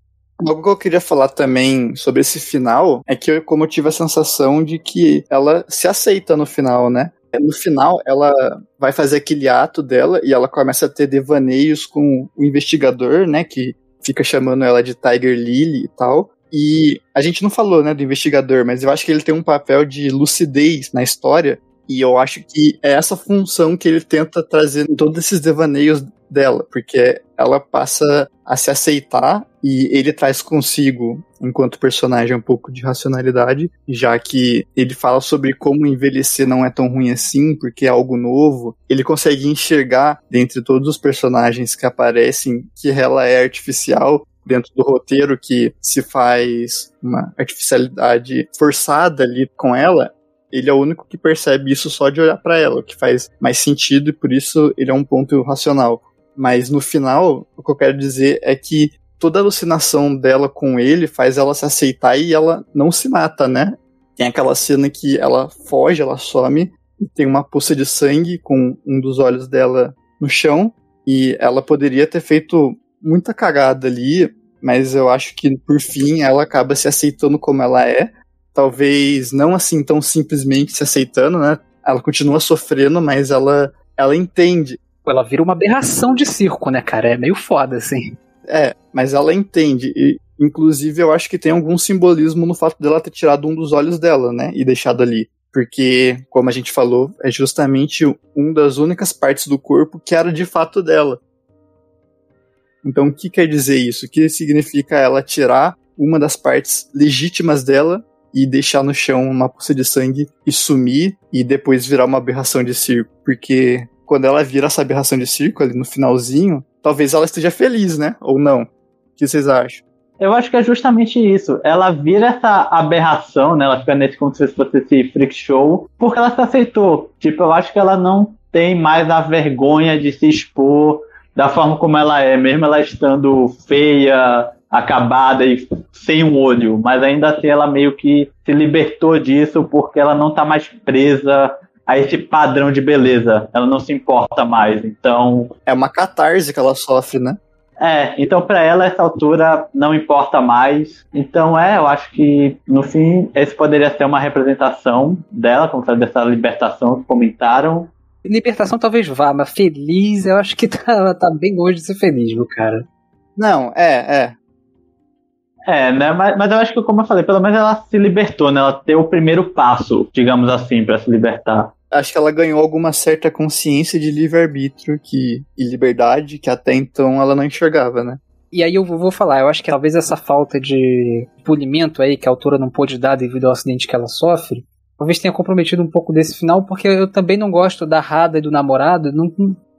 Algo que eu queria falar também sobre esse final é que eu, como eu tive a sensação de que ela se aceita no final, né? No final, ela vai fazer aquele ato dela e ela começa a ter devaneios com o investigador, né? Que fica chamando ela de Tiger Lily e tal. E a gente não falou, né, do investigador, mas eu acho que ele tem um papel de lucidez na história E eu acho que é essa função que ele tenta trazer em todos esses devaneios dela, porque ela passa a se aceitar e ele traz consigo, enquanto personagem, um pouco de racionalidade, já que ele fala sobre como envelhecer não é tão ruim assim, porque é algo novo. Ele consegue enxergar, dentre todos os personagens que aparecem, que ela é artificial, dentro do roteiro que se faz uma artificialidade forçada ali com ela, ele é o único que percebe isso só de olhar para ela, o que faz mais sentido e por isso ele é um ponto racional. Mas no final, o que eu quero dizer é que toda alucinação dela com ele faz ela se aceitar e ela não se mata, né? Tem aquela cena que ela foge, ela some e tem uma poça de sangue com um dos olhos dela no chão e ela poderia ter feito muita cagada ali, mas eu acho que por fim ela acaba se aceitando como ela é. Talvez não assim tão simplesmente se aceitando, né? Ela continua sofrendo, mas ela ela entende. Ela vira uma aberração de circo, né, cara? É meio foda, assim. É, mas ela entende. E, inclusive, eu acho que tem algum simbolismo no fato dela ter tirado um dos olhos dela, né? E deixado ali. Porque, como a gente falou, é justamente uma das únicas partes do corpo que era de fato dela. Então, o que quer dizer isso? O que significa ela tirar uma das partes legítimas dela e deixar no chão uma poça de sangue e sumir e depois virar uma aberração de circo? Porque quando ela vira essa aberração de circo ali no finalzinho, talvez ela esteja feliz, né? Ou não? O que vocês acham? Eu acho que é justamente isso. Ela vira essa aberração, né? Ela fica nesse como se fosse esse freak show, porque ela se aceitou. Tipo, eu acho que ela não tem mais a vergonha de se expor da forma como ela é, mesmo ela estando feia, acabada e sem um olho, mas ainda assim ela meio que se libertou disso porque ela não tá mais presa a esse padrão de beleza. Ela não se importa mais. Então. É uma catarse que ela sofre, né? É, então para ela essa altura não importa mais. Então é, eu acho que no fim esse poderia ser uma representação dela, como sabe, dessa libertação que comentaram. Libertação talvez vá, mas feliz eu acho que tá, tá bem longe de ser feliz, meu cara. Não, é, é. É, né? Mas, mas eu acho que, como eu falei, pelo menos ela se libertou, né? Ela deu o primeiro passo, digamos assim, para se libertar. Acho que ela ganhou alguma certa consciência de livre-arbítrio que, e liberdade que até então ela não enxergava, né? E aí eu vou falar, eu acho que talvez essa falta de polimento aí que a autora não pôde dar devido ao acidente que ela sofre, talvez tenha comprometido um pouco desse final, porque eu também não gosto da Rada e do namorado, não,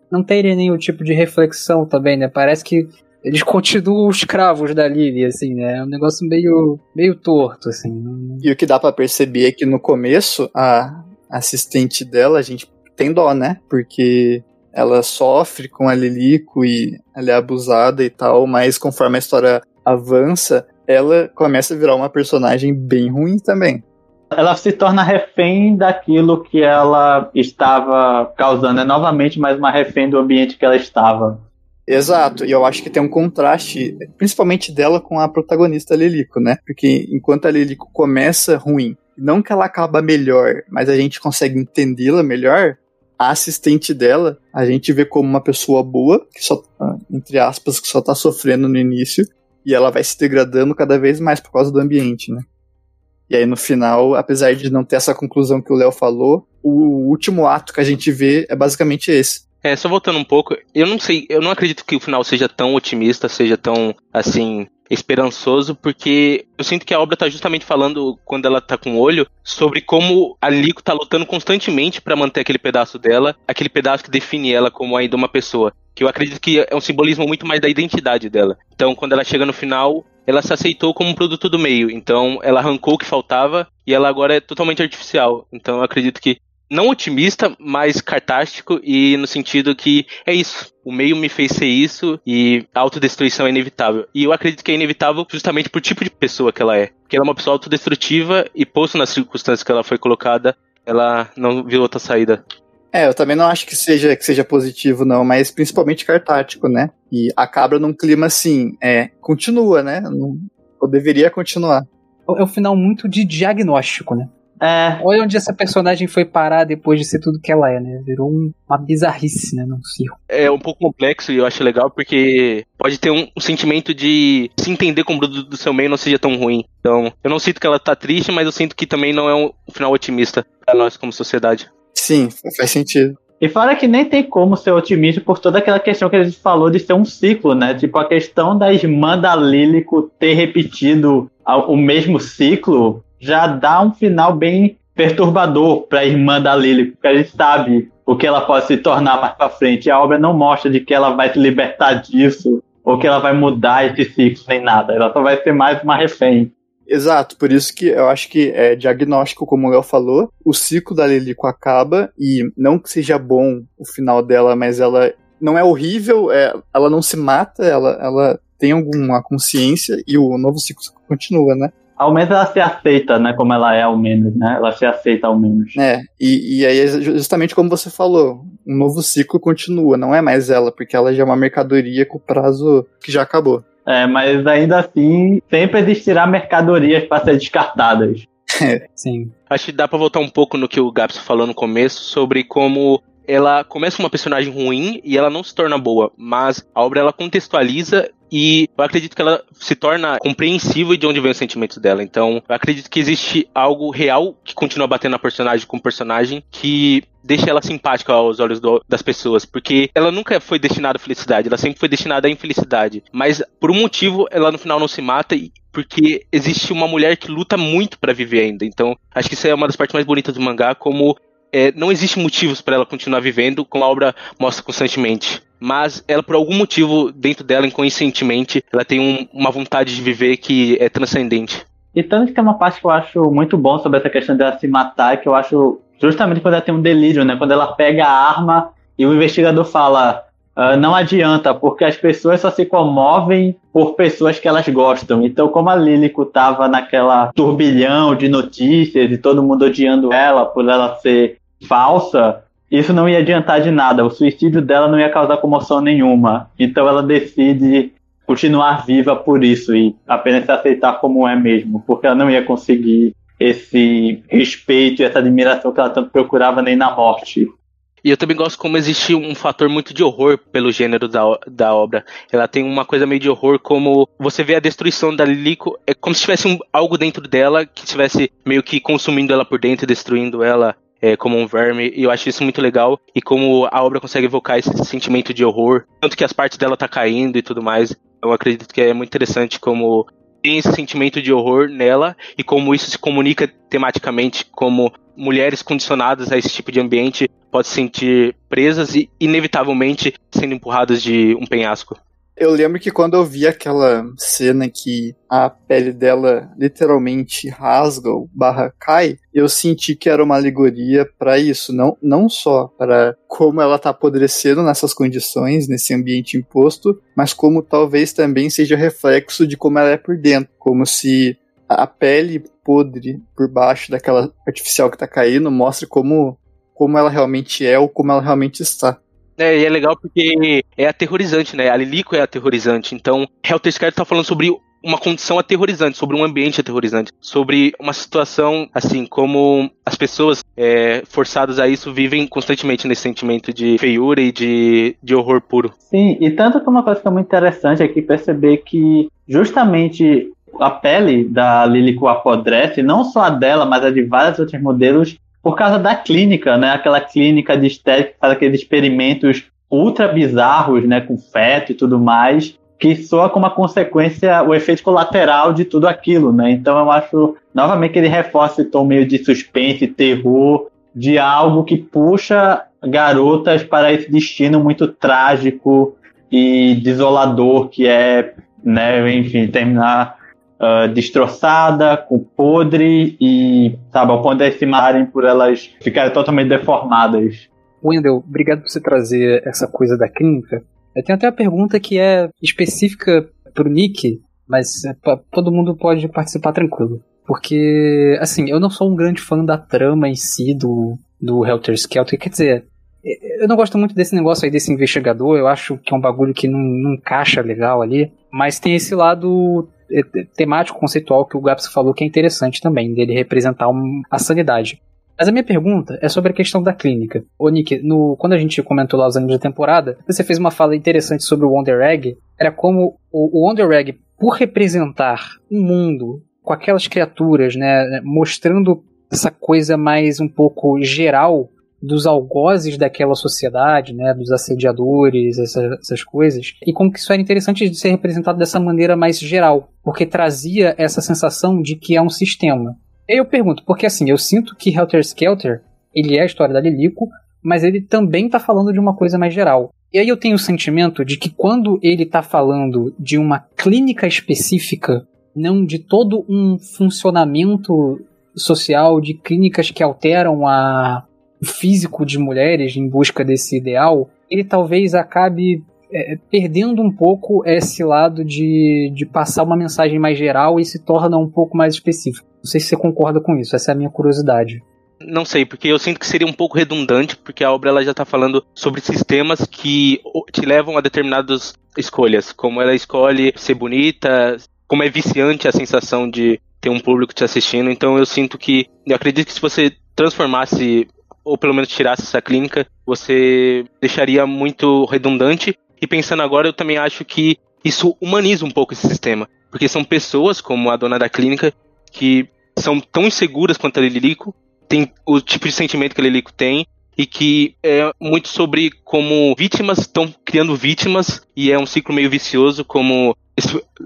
não teria nenhum tipo de reflexão também, né? Parece que eles continuam escravos da Lily, assim, né? É um negócio meio, meio torto, assim. E o que dá para perceber é que no começo, a assistente dela, a gente tem dó, né? Porque ela sofre com a Lilico e ela é abusada e tal, mas conforme a história avança, ela começa a virar uma personagem bem ruim também ela se torna refém daquilo que ela estava causando. É novamente mais uma refém do ambiente que ela estava. Exato, e eu acho que tem um contraste, principalmente dela com a protagonista Lilico, né? Porque enquanto a Lilico começa ruim, não que ela acaba melhor, mas a gente consegue entendê-la melhor, a assistente dela, a gente vê como uma pessoa boa, que só, entre aspas, que só tá sofrendo no início, e ela vai se degradando cada vez mais por causa do ambiente, né? E aí no final, apesar de não ter essa conclusão que o Léo falou, o último ato que a gente vê é basicamente esse. É, só voltando um pouco, eu não sei, eu não acredito que o final seja tão otimista, seja tão, assim, esperançoso, porque eu sinto que a obra tá justamente falando, quando ela tá com o olho, sobre como a Lico tá lutando constantemente para manter aquele pedaço dela, aquele pedaço que define ela como ainda uma pessoa. Que eu acredito que é um simbolismo muito mais da identidade dela. Então, quando ela chega no final, ela se aceitou como um produto do meio. Então, ela arrancou o que faltava e ela agora é totalmente artificial. Então, eu acredito que não otimista, mas cartástico e no sentido que é isso. O meio me fez ser isso e a autodestruição é inevitável. E eu acredito que é inevitável justamente por tipo de pessoa que ela é. Porque ela é uma pessoa autodestrutiva e posto nas circunstâncias que ela foi colocada, ela não viu outra saída. É, eu também não acho que seja, que seja positivo, não, mas principalmente cartático, né? E acaba num clima assim, é, continua, né? Não, ou deveria continuar. É um final muito de diagnóstico, né? É. Olha onde essa personagem foi parar depois de ser tudo que ela é, né? Virou um, uma bizarrice, né? Num circo. É um pouco complexo e eu acho legal porque pode ter um, um sentimento de se entender como do, do seu meio não seja tão ruim. Então, eu não sinto que ela tá triste, mas eu sinto que também não é um final otimista para nós como sociedade. Sim, faz sentido. E fora que nem tem como ser otimista por toda aquela questão que a gente falou de ser um ciclo, né? Tipo, a questão da irmã da Lílico ter repetido o mesmo ciclo já dá um final bem perturbador para a irmã da Lílico, porque a gente sabe o que ela pode se tornar mais para frente. A obra não mostra de que ela vai se libertar disso ou que ela vai mudar esse ciclo nem nada. Ela só vai ser mais uma refém. Exato, por isso que eu acho que é diagnóstico, como o Léo falou, o ciclo da Lilico acaba e não que seja bom o final dela, mas ela não é horrível, é, ela não se mata, ela, ela tem alguma consciência e o novo ciclo continua, né? Ao menos ela se aceita, né? Como ela é, ao menos, né? Ela se aceita ao menos. É, e, e aí é justamente como você falou, um novo ciclo continua, não é mais ela, porque ela já é uma mercadoria com prazo que já acabou. É, mas ainda assim, sempre existirá mercadorias para ser descartadas. Sim. Acho que dá para voltar um pouco no que o Gaps falou no começo sobre como ela começa uma personagem ruim e ela não se torna boa, mas a obra ela contextualiza e eu acredito que ela se torna compreensível de onde vem os sentimentos dela. Então, eu acredito que existe algo real que continua batendo na personagem com personagem que deixa ela simpática aos olhos do, das pessoas, porque ela nunca foi destinada à felicidade, ela sempre foi destinada à infelicidade. Mas por um motivo, ela no final não se mata e porque existe uma mulher que luta muito para viver ainda. Então, acho que isso é uma das partes mais bonitas do mangá, como é, não existe motivos para ela continuar vivendo, como a obra mostra constantemente. Mas ela, por algum motivo, dentro dela, inconscientemente, ela tem um, uma vontade de viver que é transcendente. E tanto que é uma parte que eu acho muito bom sobre essa questão dela se matar, que eu acho justamente quando ela tem um delírio, né? Quando ela pega a arma e o investigador fala: Uh, não adianta, porque as pessoas só se comovem por pessoas que elas gostam. Então, como a Lílico estava naquela turbilhão de notícias e todo mundo odiando ela por ela ser falsa, isso não ia adiantar de nada. O suicídio dela não ia causar comoção nenhuma. Então, ela decide continuar viva por isso e apenas se aceitar como é mesmo, porque ela não ia conseguir esse respeito e essa admiração que ela tanto procurava nem na morte. E eu também gosto como existe um fator muito de horror pelo gênero da, da obra. Ela tem uma coisa meio de horror, como você vê a destruição da Lilico, é como se tivesse um, algo dentro dela que estivesse meio que consumindo ela por dentro, destruindo ela. É, como um verme, e eu acho isso muito legal, e como a obra consegue evocar esse sentimento de horror, tanto que as partes dela tá caindo e tudo mais, eu acredito que é muito interessante como tem esse sentimento de horror nela, e como isso se comunica tematicamente, como mulheres condicionadas a esse tipo de ambiente podem se sentir presas e, inevitavelmente, sendo empurradas de um penhasco. Eu lembro que quando eu vi aquela cena que a pele dela literalmente rasga ou barra cai, eu senti que era uma alegoria para isso, não, não só para como ela tá apodrecendo nessas condições, nesse ambiente imposto, mas como talvez também seja reflexo de como ela é por dentro, como se a pele podre por baixo daquela artificial que tá caindo mostra como, como ela realmente é ou como ela realmente está. É, e é legal porque é aterrorizante, né? A Lilico é aterrorizante. Então, Helter Skelter tá falando sobre uma condição aterrorizante, sobre um ambiente aterrorizante, sobre uma situação, assim, como as pessoas é, forçadas a isso vivem constantemente nesse sentimento de feiura e de, de horror puro. Sim, e tanto que uma coisa que é muito interessante aqui perceber que justamente a pele da Lilico apodrece, não só a dela, mas a de vários outros modelos, por causa da clínica, né? Aquela clínica de estética que faz aqueles experimentos ultra bizarros, né? Com feto e tudo mais, que soa como uma consequência o efeito colateral de tudo aquilo, né? Então eu acho, novamente, que ele reforça esse tom meio de suspense, terror, de algo que puxa garotas para esse destino muito trágico e desolador que é, né, enfim, terminar uh, destroçada, com podre e, sabe, ao ponto de se matarem por elas ficarem totalmente deformadas. Wendel, obrigado por você trazer essa coisa da clínica. Eu tenho até uma pergunta que é específica pro Nick, mas é todo mundo pode participar tranquilo. Porque, assim, eu não sou um grande fã da trama em si do, do Helter Skelter. Quer dizer, eu não gosto muito desse negócio aí desse investigador. Eu acho que é um bagulho que não, não encaixa legal ali. Mas tem esse lado é, temático, conceitual que o Gaps falou que é interessante também, dele representar um, a sanidade. Mas a minha pergunta é sobre a questão da clínica. Ô Nick, no, quando a gente comentou lá os anos da temporada, você fez uma fala interessante sobre o Wonder Egg. Era como o, o Wonder Egg, por representar um mundo com aquelas criaturas, né, mostrando essa coisa mais um pouco geral, dos algozes daquela sociedade, né, dos assediadores, essa, essas coisas, e como que isso era interessante de ser representado dessa maneira mais geral, porque trazia essa sensação de que é um sistema. Eu pergunto, porque assim, eu sinto que Helter Skelter, ele é a história da Lilico, mas ele também está falando de uma coisa mais geral. E aí eu tenho o sentimento de que quando ele está falando de uma clínica específica, não de todo um funcionamento social de clínicas que alteram a, físico de mulheres em busca desse ideal, ele talvez acabe é, perdendo um pouco esse lado de, de passar uma mensagem mais geral e se torna um pouco mais específico. Não sei se você concorda com isso, essa é a minha curiosidade. Não sei, porque eu sinto que seria um pouco redundante, porque a obra ela já está falando sobre sistemas que te levam a determinadas escolhas, como ela escolhe ser bonita, como é viciante a sensação de ter um público te assistindo. Então eu sinto que, eu acredito que se você transformasse ou pelo menos tirasse essa clínica, você deixaria muito redundante. E pensando agora, eu também acho que isso humaniza um pouco esse sistema, porque são pessoas como a dona da clínica que são tão inseguras quanto a Lilico tem o tipo de sentimento que a Lilico tem e que é muito sobre como vítimas estão criando vítimas e é um ciclo meio vicioso como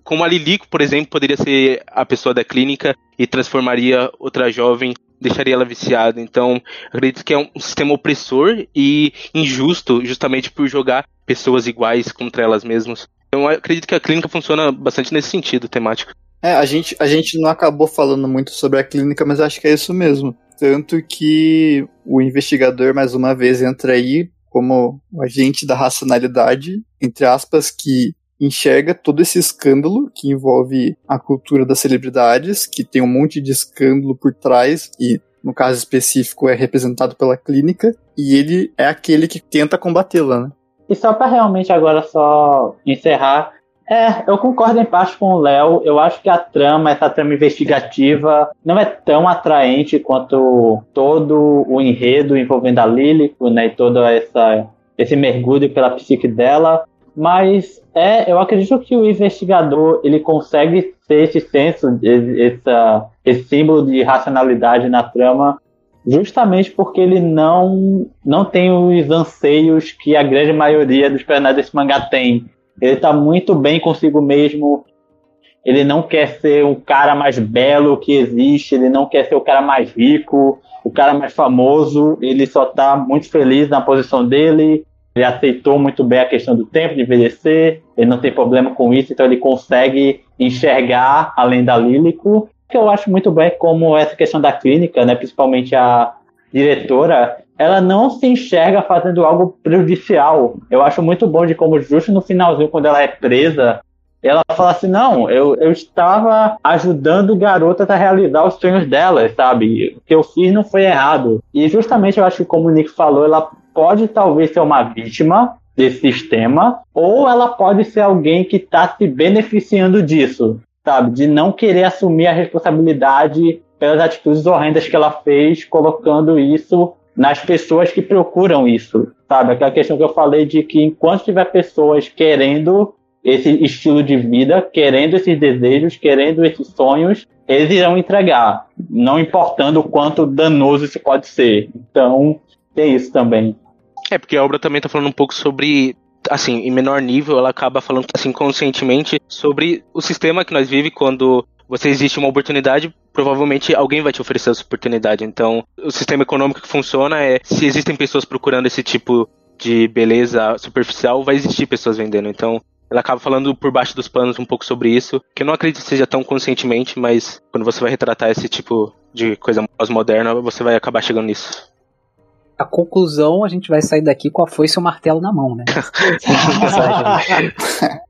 como a Lilico, por exemplo, poderia ser a pessoa da clínica e transformaria outra jovem, deixaria ela viciada. Então, acredito que é um sistema opressor e injusto, justamente por jogar pessoas iguais contra elas mesmas. Então, acredito que a clínica funciona bastante nesse sentido temático. É, a gente, a gente não acabou falando muito sobre a clínica, mas acho que é isso mesmo. Tanto que o investigador, mais uma vez, entra aí como agente da racionalidade, entre aspas, que enxerga todo esse escândalo que envolve a cultura das celebridades, que tem um monte de escândalo por trás e no caso específico é representado pela clínica, e ele é aquele que tenta combatê-la, né? E só para realmente agora só encerrar, é, eu concordo em parte com o Léo. Eu acho que a trama, essa trama investigativa, não é tão atraente quanto todo o enredo envolvendo a Lily, né, e todo essa, esse mergulho pela psique dela. Mas é, eu acredito que o investigador ele consegue ter esse senso, essa, esse símbolo de racionalidade na trama, justamente porque ele não não tem os anseios que a grande maioria dos personagens desse mangá tem ele tá muito bem consigo mesmo. Ele não quer ser o cara mais belo que existe, ele não quer ser o cara mais rico, o cara mais famoso. Ele só tá muito feliz na posição dele. Ele aceitou muito bem a questão do tempo de envelhecer, ele não tem problema com isso, então ele consegue enxergar além da Lílico. Que eu acho muito bem como essa questão da clínica, né, principalmente a diretora, ela não se enxerga fazendo algo prejudicial. Eu acho muito bom de como justo no finalzinho, quando ela é presa, ela fala assim, não, eu, eu estava ajudando garotas a realizar os sonhos delas, sabe? O que eu fiz não foi errado. E justamente eu acho que como o Nick falou, ela pode talvez ser uma vítima desse sistema, ou ela pode ser alguém que está se beneficiando disso, sabe? De não querer assumir a responsabilidade pelas atitudes horrendas que ela fez, colocando isso nas pessoas que procuram isso, sabe? Aquela questão que eu falei de que enquanto tiver pessoas querendo esse estilo de vida, querendo esses desejos, querendo esses sonhos, eles irão entregar, não importando o quanto danoso isso pode ser. Então, tem isso também. É, porque a obra também está falando um pouco sobre assim, em menor nível, ela acaba falando assim conscientemente sobre o sistema que nós vivemos quando você existe uma oportunidade, provavelmente alguém vai te oferecer essa oportunidade. Então, o sistema econômico que funciona é se existem pessoas procurando esse tipo de beleza superficial, vai existir pessoas vendendo. Então, ela acaba falando por baixo dos panos um pouco sobre isso, que eu não acredito que seja tão conscientemente, mas quando você vai retratar esse tipo de coisa pós-moderna, você vai acabar chegando nisso. A conclusão, a gente vai sair daqui com a foice e o martelo na mão, né?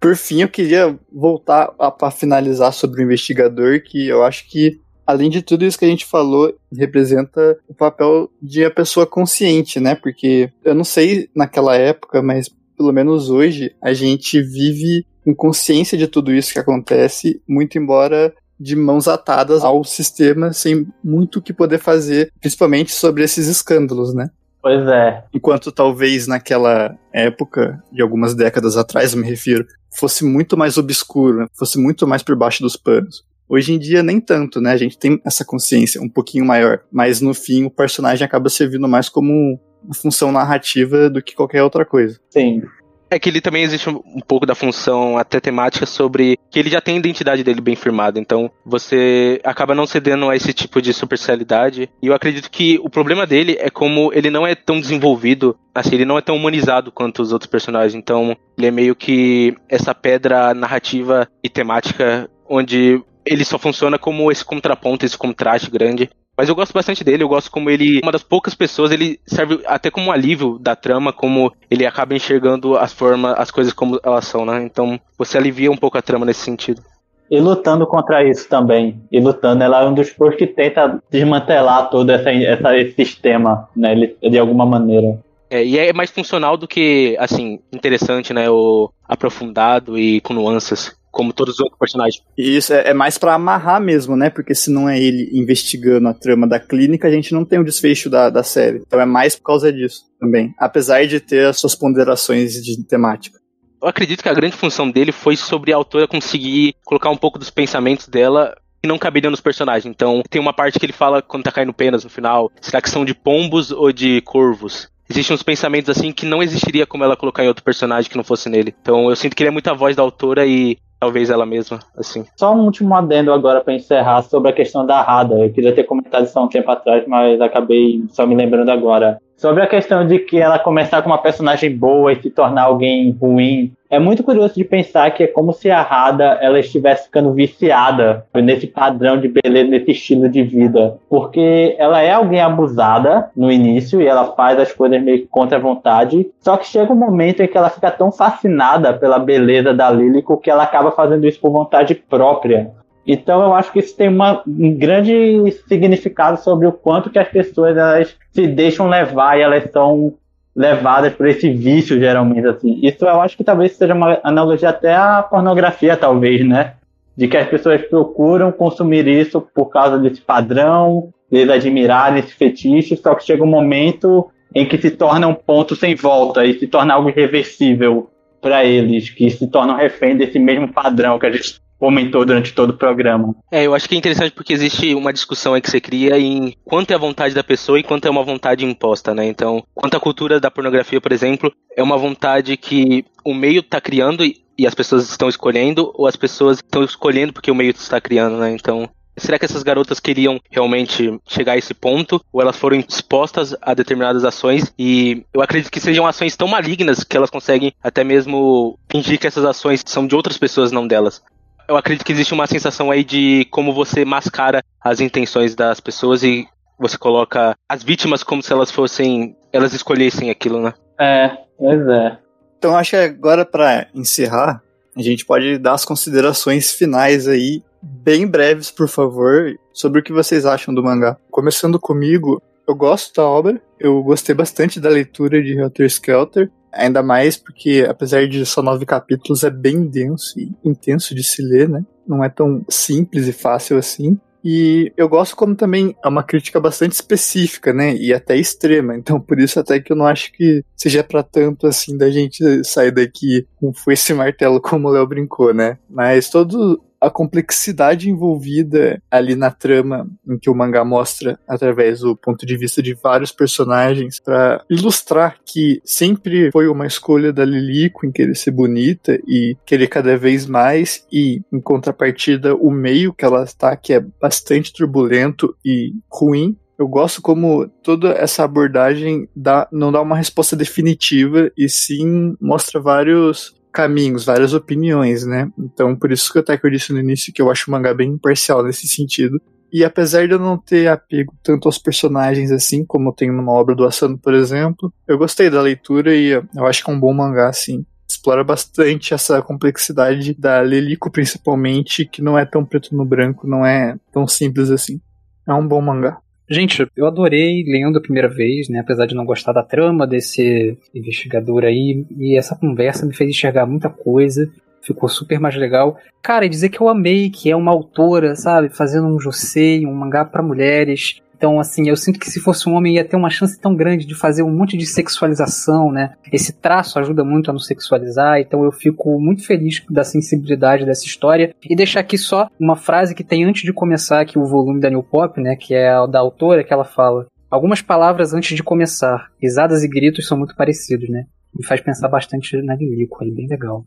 Por fim, eu queria voltar para finalizar sobre o investigador, que eu acho que, além de tudo isso que a gente falou, representa o papel de a pessoa consciente, né? Porque eu não sei naquela época, mas pelo menos hoje, a gente vive com consciência de tudo isso que acontece, muito embora de mãos atadas ao sistema, sem muito o que poder fazer, principalmente sobre esses escândalos, né? Pois é. Enquanto talvez naquela época, de algumas décadas atrás, eu me refiro, fosse muito mais obscuro, né? fosse muito mais por baixo dos panos. Hoje em dia, nem tanto, né? A gente tem essa consciência um pouquinho maior. Mas no fim, o personagem acaba servindo mais como função narrativa do que qualquer outra coisa. Sim. É que ele também existe um, um pouco da função até temática sobre que ele já tem a identidade dele bem firmada, então você acaba não cedendo a esse tipo de superficialidade. E eu acredito que o problema dele é como ele não é tão desenvolvido, assim, ele não é tão humanizado quanto os outros personagens, então ele é meio que essa pedra narrativa e temática onde ele só funciona como esse contraponto, esse contraste grande. Mas eu gosto bastante dele, eu gosto como ele, uma das poucas pessoas, ele serve até como um alívio da trama, como ele acaba enxergando as formas, as coisas como elas são, né? Então você alivia um pouco a trama nesse sentido. E lutando contra isso também. E lutando, ela é um dos poucos que tenta desmantelar todo essa, essa, esse sistema, né? Ele, de alguma maneira. É, e é mais funcional do que, assim, interessante, né? O aprofundado e com nuances como todos os outros personagens. E isso é, é mais para amarrar mesmo, né? Porque se não é ele investigando a trama da clínica, a gente não tem o desfecho da, da série. Então é mais por causa disso também. Apesar de ter as suas ponderações de temática. Eu acredito que a grande função dele foi sobre a autora conseguir colocar um pouco dos pensamentos dela que não caberiam nos personagens. Então, tem uma parte que ele fala quando tá caindo penas no final. Será que são de pombos ou de corvos? Existem uns pensamentos assim que não existiria como ela colocar em outro personagem que não fosse nele. Então eu sinto que ele é muito a voz da autora e talvez ela mesma, assim. Só um último adendo agora para encerrar sobre a questão da Rada. Eu queria ter comentado isso há um tempo atrás, mas acabei só me lembrando agora. Sobre a questão de que ela começar com uma personagem boa e se tornar alguém ruim, é muito curioso de pensar que é como se a Rada ela estivesse ficando viciada nesse padrão de beleza, nesse estilo de vida. Porque ela é alguém abusada no início e ela faz as coisas meio contra a vontade. Só que chega um momento em que ela fica tão fascinada pela beleza da Lílico que ela acaba fazendo isso por vontade própria. Então eu acho que isso tem uma, um grande significado sobre o quanto que as pessoas elas se deixam levar e elas são levadas por esse vício geralmente assim. Isso eu acho que talvez seja uma analogia até à pornografia talvez, né? De que as pessoas procuram consumir isso por causa desse padrão, eles admirarem esse fetiche, só que chega um momento em que se torna um ponto sem volta e se torna algo irreversível para eles, que se tornam refém desse mesmo padrão que a gente comentou durante todo o programa. É, eu acho que é interessante porque existe uma discussão aí que você cria em quanto é a vontade da pessoa e quanto é uma vontade imposta, né? Então, quanto à cultura da pornografia, por exemplo, é uma vontade que o meio está criando e as pessoas estão escolhendo, ou as pessoas estão escolhendo porque o meio está criando, né? Então, Será que essas garotas queriam realmente chegar a esse ponto? Ou elas foram expostas a determinadas ações? E eu acredito que sejam ações tão malignas que elas conseguem até mesmo fingir que essas ações são de outras pessoas, não delas eu acredito que existe uma sensação aí de como você mascara as intenções das pessoas e você coloca as vítimas como se elas fossem. elas escolhessem aquilo, né? É, pois é. Então acho que agora para encerrar, a gente pode dar as considerações finais aí, bem breves, por favor, sobre o que vocês acham do mangá. Começando comigo, eu gosto da obra, eu gostei bastante da leitura de Helter Skelter. Ainda mais porque, apesar de só nove capítulos, é bem denso e intenso de se ler, né? Não é tão simples e fácil assim. E eu gosto como também é uma crítica bastante específica, né? E até extrema. Então, por isso até que eu não acho que seja para tanto assim da gente sair daqui com foice e martelo como o Léo brincou, né? Mas todo a complexidade envolvida ali na trama em que o mangá mostra através do ponto de vista de vários personagens para ilustrar que sempre foi uma escolha da Lilico em querer ser bonita e querer cada vez mais e em contrapartida o meio que ela está que é bastante turbulento e ruim. Eu gosto como toda essa abordagem dá, não dá uma resposta definitiva e sim mostra vários caminhos, várias opiniões, né? Então, por isso que até que eu disse no início que eu acho o mangá bem imparcial nesse sentido. E apesar de eu não ter apego tanto aos personagens assim, como eu tenho numa obra do Asano, por exemplo, eu gostei da leitura e eu acho que é um bom mangá, assim. Explora bastante essa complexidade da Lelico, principalmente, que não é tão preto no branco, não é tão simples assim. É um bom mangá. Gente, eu adorei lendo a primeira vez, né? Apesar de não gostar da trama desse investigador aí, e essa conversa me fez enxergar muita coisa. Ficou super mais legal. Cara, e dizer que eu amei, que é uma autora, sabe? Fazendo um josei, um mangá para mulheres. Então, assim, eu sinto que se fosse um homem ia ter uma chance tão grande de fazer um monte de sexualização, né? Esse traço ajuda muito a não sexualizar, então eu fico muito feliz da sensibilidade dessa história. E deixar aqui só uma frase que tem antes de começar aqui o volume da New Pop, né? Que é a da autora, que ela fala. Algumas palavras antes de começar. Risadas e gritos são muito parecidos, né? Me faz pensar bastante na Lilico, é bem legal.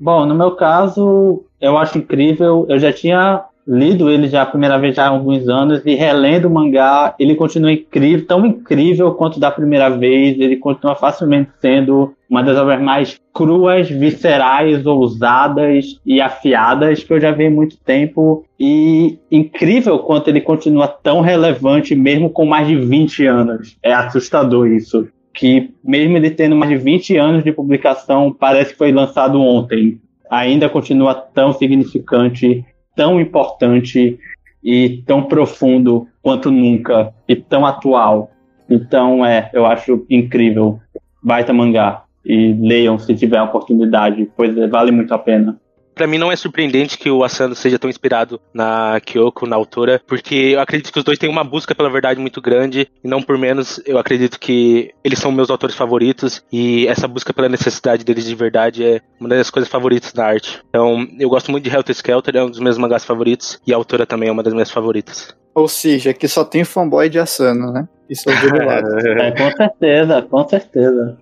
Bom, no meu caso, eu acho incrível. Eu já tinha lido ele já a primeira vez já há alguns anos e relendo o mangá, ele continua incrível, tão incrível quanto da primeira vez, ele continua facilmente sendo uma das obras mais cruas, viscerais, ousadas e afiadas que eu já vi há muito tempo e incrível quanto ele continua tão relevante mesmo com mais de 20 anos. É assustador isso. Que mesmo ele tendo mais de 20 anos de publicação, parece que foi lançado ontem. Ainda continua tão significante tão importante e tão profundo quanto nunca e tão atual. Então, é, eu acho incrível. Baita mangá. E leiam se tiver a oportunidade, pois vale muito a pena para mim não é surpreendente que o Asano seja tão inspirado na Kyoko, na autora, porque eu acredito que os dois têm uma busca pela verdade muito grande, e não por menos eu acredito que eles são meus autores favoritos, e essa busca pela necessidade deles de verdade é uma das coisas favoritas da arte. Então, eu gosto muito de Helter Skelter, é um dos meus mangás favoritos, e a autora também é uma das minhas favoritas. Ou seja, que só tem fanboy de Asano, né? Isso é o É, com certeza, com certeza.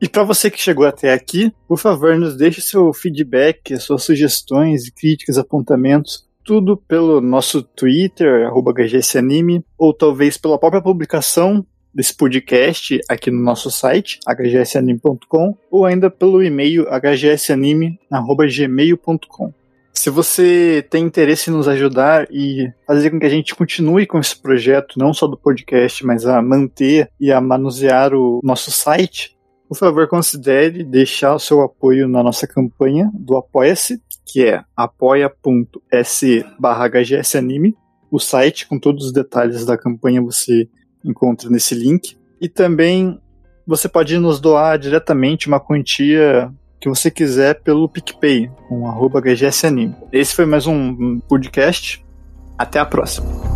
E para você que chegou até aqui, por favor, nos deixe seu feedback, suas sugestões, críticas, apontamentos, tudo pelo nosso Twitter, HGSAnime, ou talvez pela própria publicação desse podcast aqui no nosso site, hgsanime.com, ou ainda pelo e-mail hgsanime.gmail.com. Se você tem interesse em nos ajudar e fazer com que a gente continue com esse projeto, não só do podcast, mas a manter e a manusear o nosso site, por favor, considere deixar o seu apoio na nossa campanha do Apoia-se, que é apoia.se hgsanime. O site com todos os detalhes da campanha você encontra nesse link. E também você pode nos doar diretamente uma quantia que você quiser pelo PicPay, com arroba hgsanime. Esse foi mais um podcast. Até a próxima.